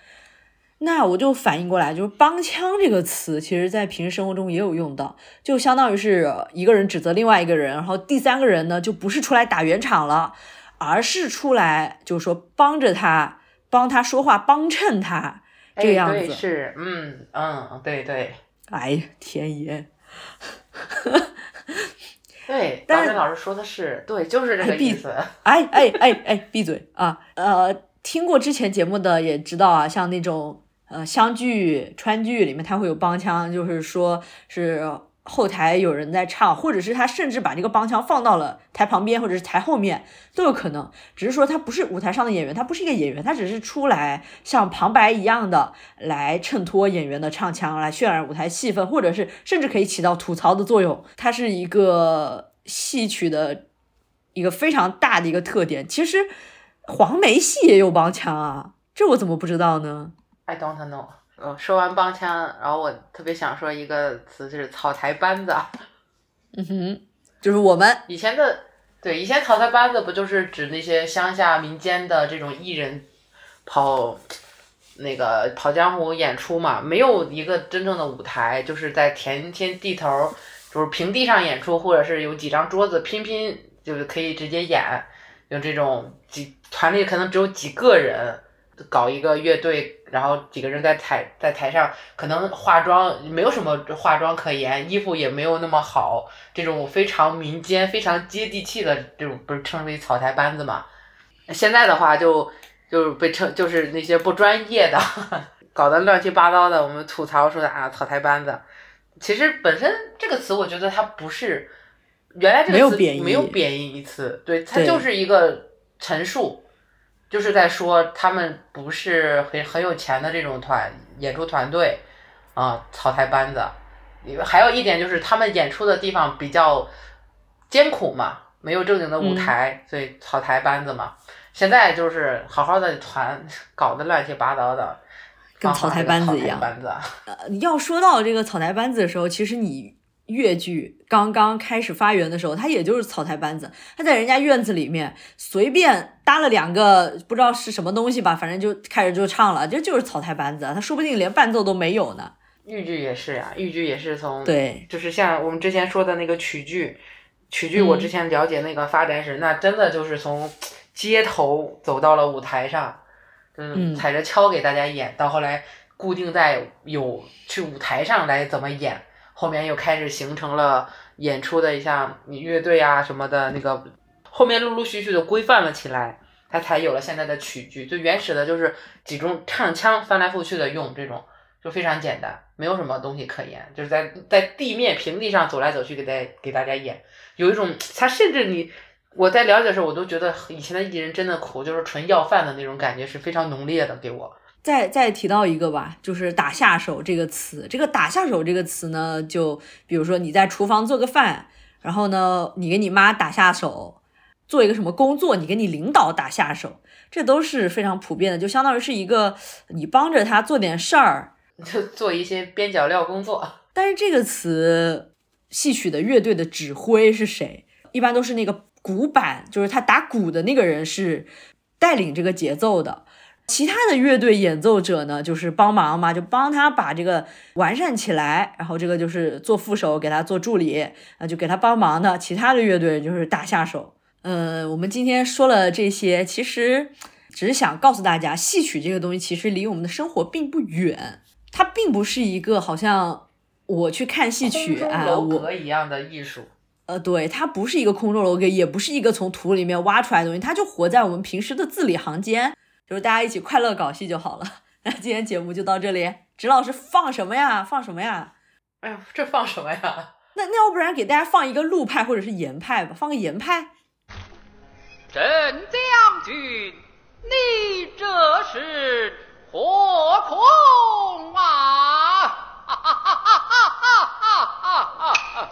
那我就反应过来，就是帮腔这个词，其实在平时生活中也有用到，就相当于是一个人指责另外一个人，然后第三个人呢就不是出来打圆场了，而是出来就是说帮着他，帮他说话，帮衬他这个样子。是，嗯嗯，对对。哎呀，天爷！对，但是老师说的是对，就是这个意思。哎哎哎哎，闭嘴啊！呃，听过之前节目的也知道啊，像那种呃湘剧、川剧里面，它会有帮腔，就是说是后台有人在唱，或者是他甚至把这个帮腔放到了台旁边或者是台后面都有可能。只是说他不是舞台上的演员，他不是一个演员，他只是出来像旁白一样的来衬托演员的唱腔，来渲染舞台气氛，或者是甚至可以起到吐槽的作用。它是一个戏曲的一个非常大的一个特点。其实黄梅戏也有帮腔啊，这我怎么不知道呢？I don't know。嗯，说完帮腔，然后我特别想说一个词，就是草台班子。嗯哼，就是我们以前的，对，以前草台班子不就是指那些乡下民间的这种艺人跑那个跑江湖演出嘛？没有一个真正的舞台，就是在田间地头，就是平地上演出，或者是有几张桌子拼拼，就是可以直接演。有这种几团里可能只有几个人。搞一个乐队，然后几个人在台在台上，可能化妆没有什么化妆可言，衣服也没有那么好，这种非常民间、非常接地气的这种，不是称为草台班子嘛？现在的话就就是被称就是那些不专业的，搞得乱七八糟的，我们吐槽说啊草台班子。其实本身这个词，我觉得它不是原来这个词没有贬义词，对，它就是一个陈述。就是在说他们不是很很有钱的这种团演出团队，啊，草台班子。还有一点就是他们演出的地方比较艰苦嘛，没有正经的舞台，所以草台班子嘛。现在就是好好的团搞得乱七八糟的，跟草台班子一样。呃，要说到这个草台班子的时候，其实你。越剧刚刚开始发源的时候，他也就是草台班子，他在人家院子里面随便搭了两个不知道是什么东西吧，反正就开始就唱了，这就是草台班子，他说不定连伴奏都没有呢。豫剧也是呀，豫剧也是从对，就是像我们之前说的那个曲剧，曲剧我之前了解那个发展史，那真的就是从街头走到了舞台上，嗯，踩着敲给大家演，到后来固定在有去舞台上来怎么演。后面又开始形成了演出的像你乐队啊什么的那个，后面陆陆续续的规范了起来，它才有了现在的曲剧。最原始的就是几种唱腔翻来覆去的用这种，就非常简单，没有什么东西可言，就是在在地面平地上走来走去给大给大家演，有一种他甚至你我在了解的时候，我都觉得以前的艺人真的苦，就是纯要饭的那种感觉是非常浓烈的给我。再再提到一个吧，就是打下手这个词。这个打下手这个词呢，就比如说你在厨房做个饭，然后呢，你给你妈打下手，做一个什么工作，你给你领导打下手，这都是非常普遍的，就相当于是一个你帮着他做点事儿，就做一些边角料工作。但是这个词，戏曲的乐队的指挥是谁？一般都是那个鼓板，就是他打鼓的那个人是带领这个节奏的。其他的乐队演奏者呢，就是帮忙嘛，就帮他把这个完善起来，然后这个就是做副手，给他做助理，啊，就给他帮忙的。其他的乐队就是打下手。呃，我们今天说了这些，其实只是想告诉大家，戏曲这个东西其实离我们的生活并不远，它并不是一个好像我去看戏曲啊，我一样的艺术。呃，对，它不是一个空中楼阁，也不是一个从土里面挖出来的东西，它就活在我们平时的字里行间。就是大家一起快乐搞戏就好了。那今天节目就到这里，植老师放什么呀？放什么呀？哎呀，这放什么呀？那那要不然给大家放一个陆派或者是严派吧，放个严派。郑将军，你这是何空啊？哈哈哈哈哈哈哈哈！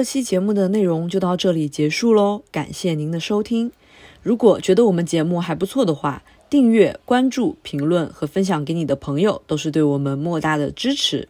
这期节目的内容就到这里结束喽，感谢您的收听。如果觉得我们节目还不错的话，订阅、关注、评论和分享给你的朋友，都是对我们莫大的支持。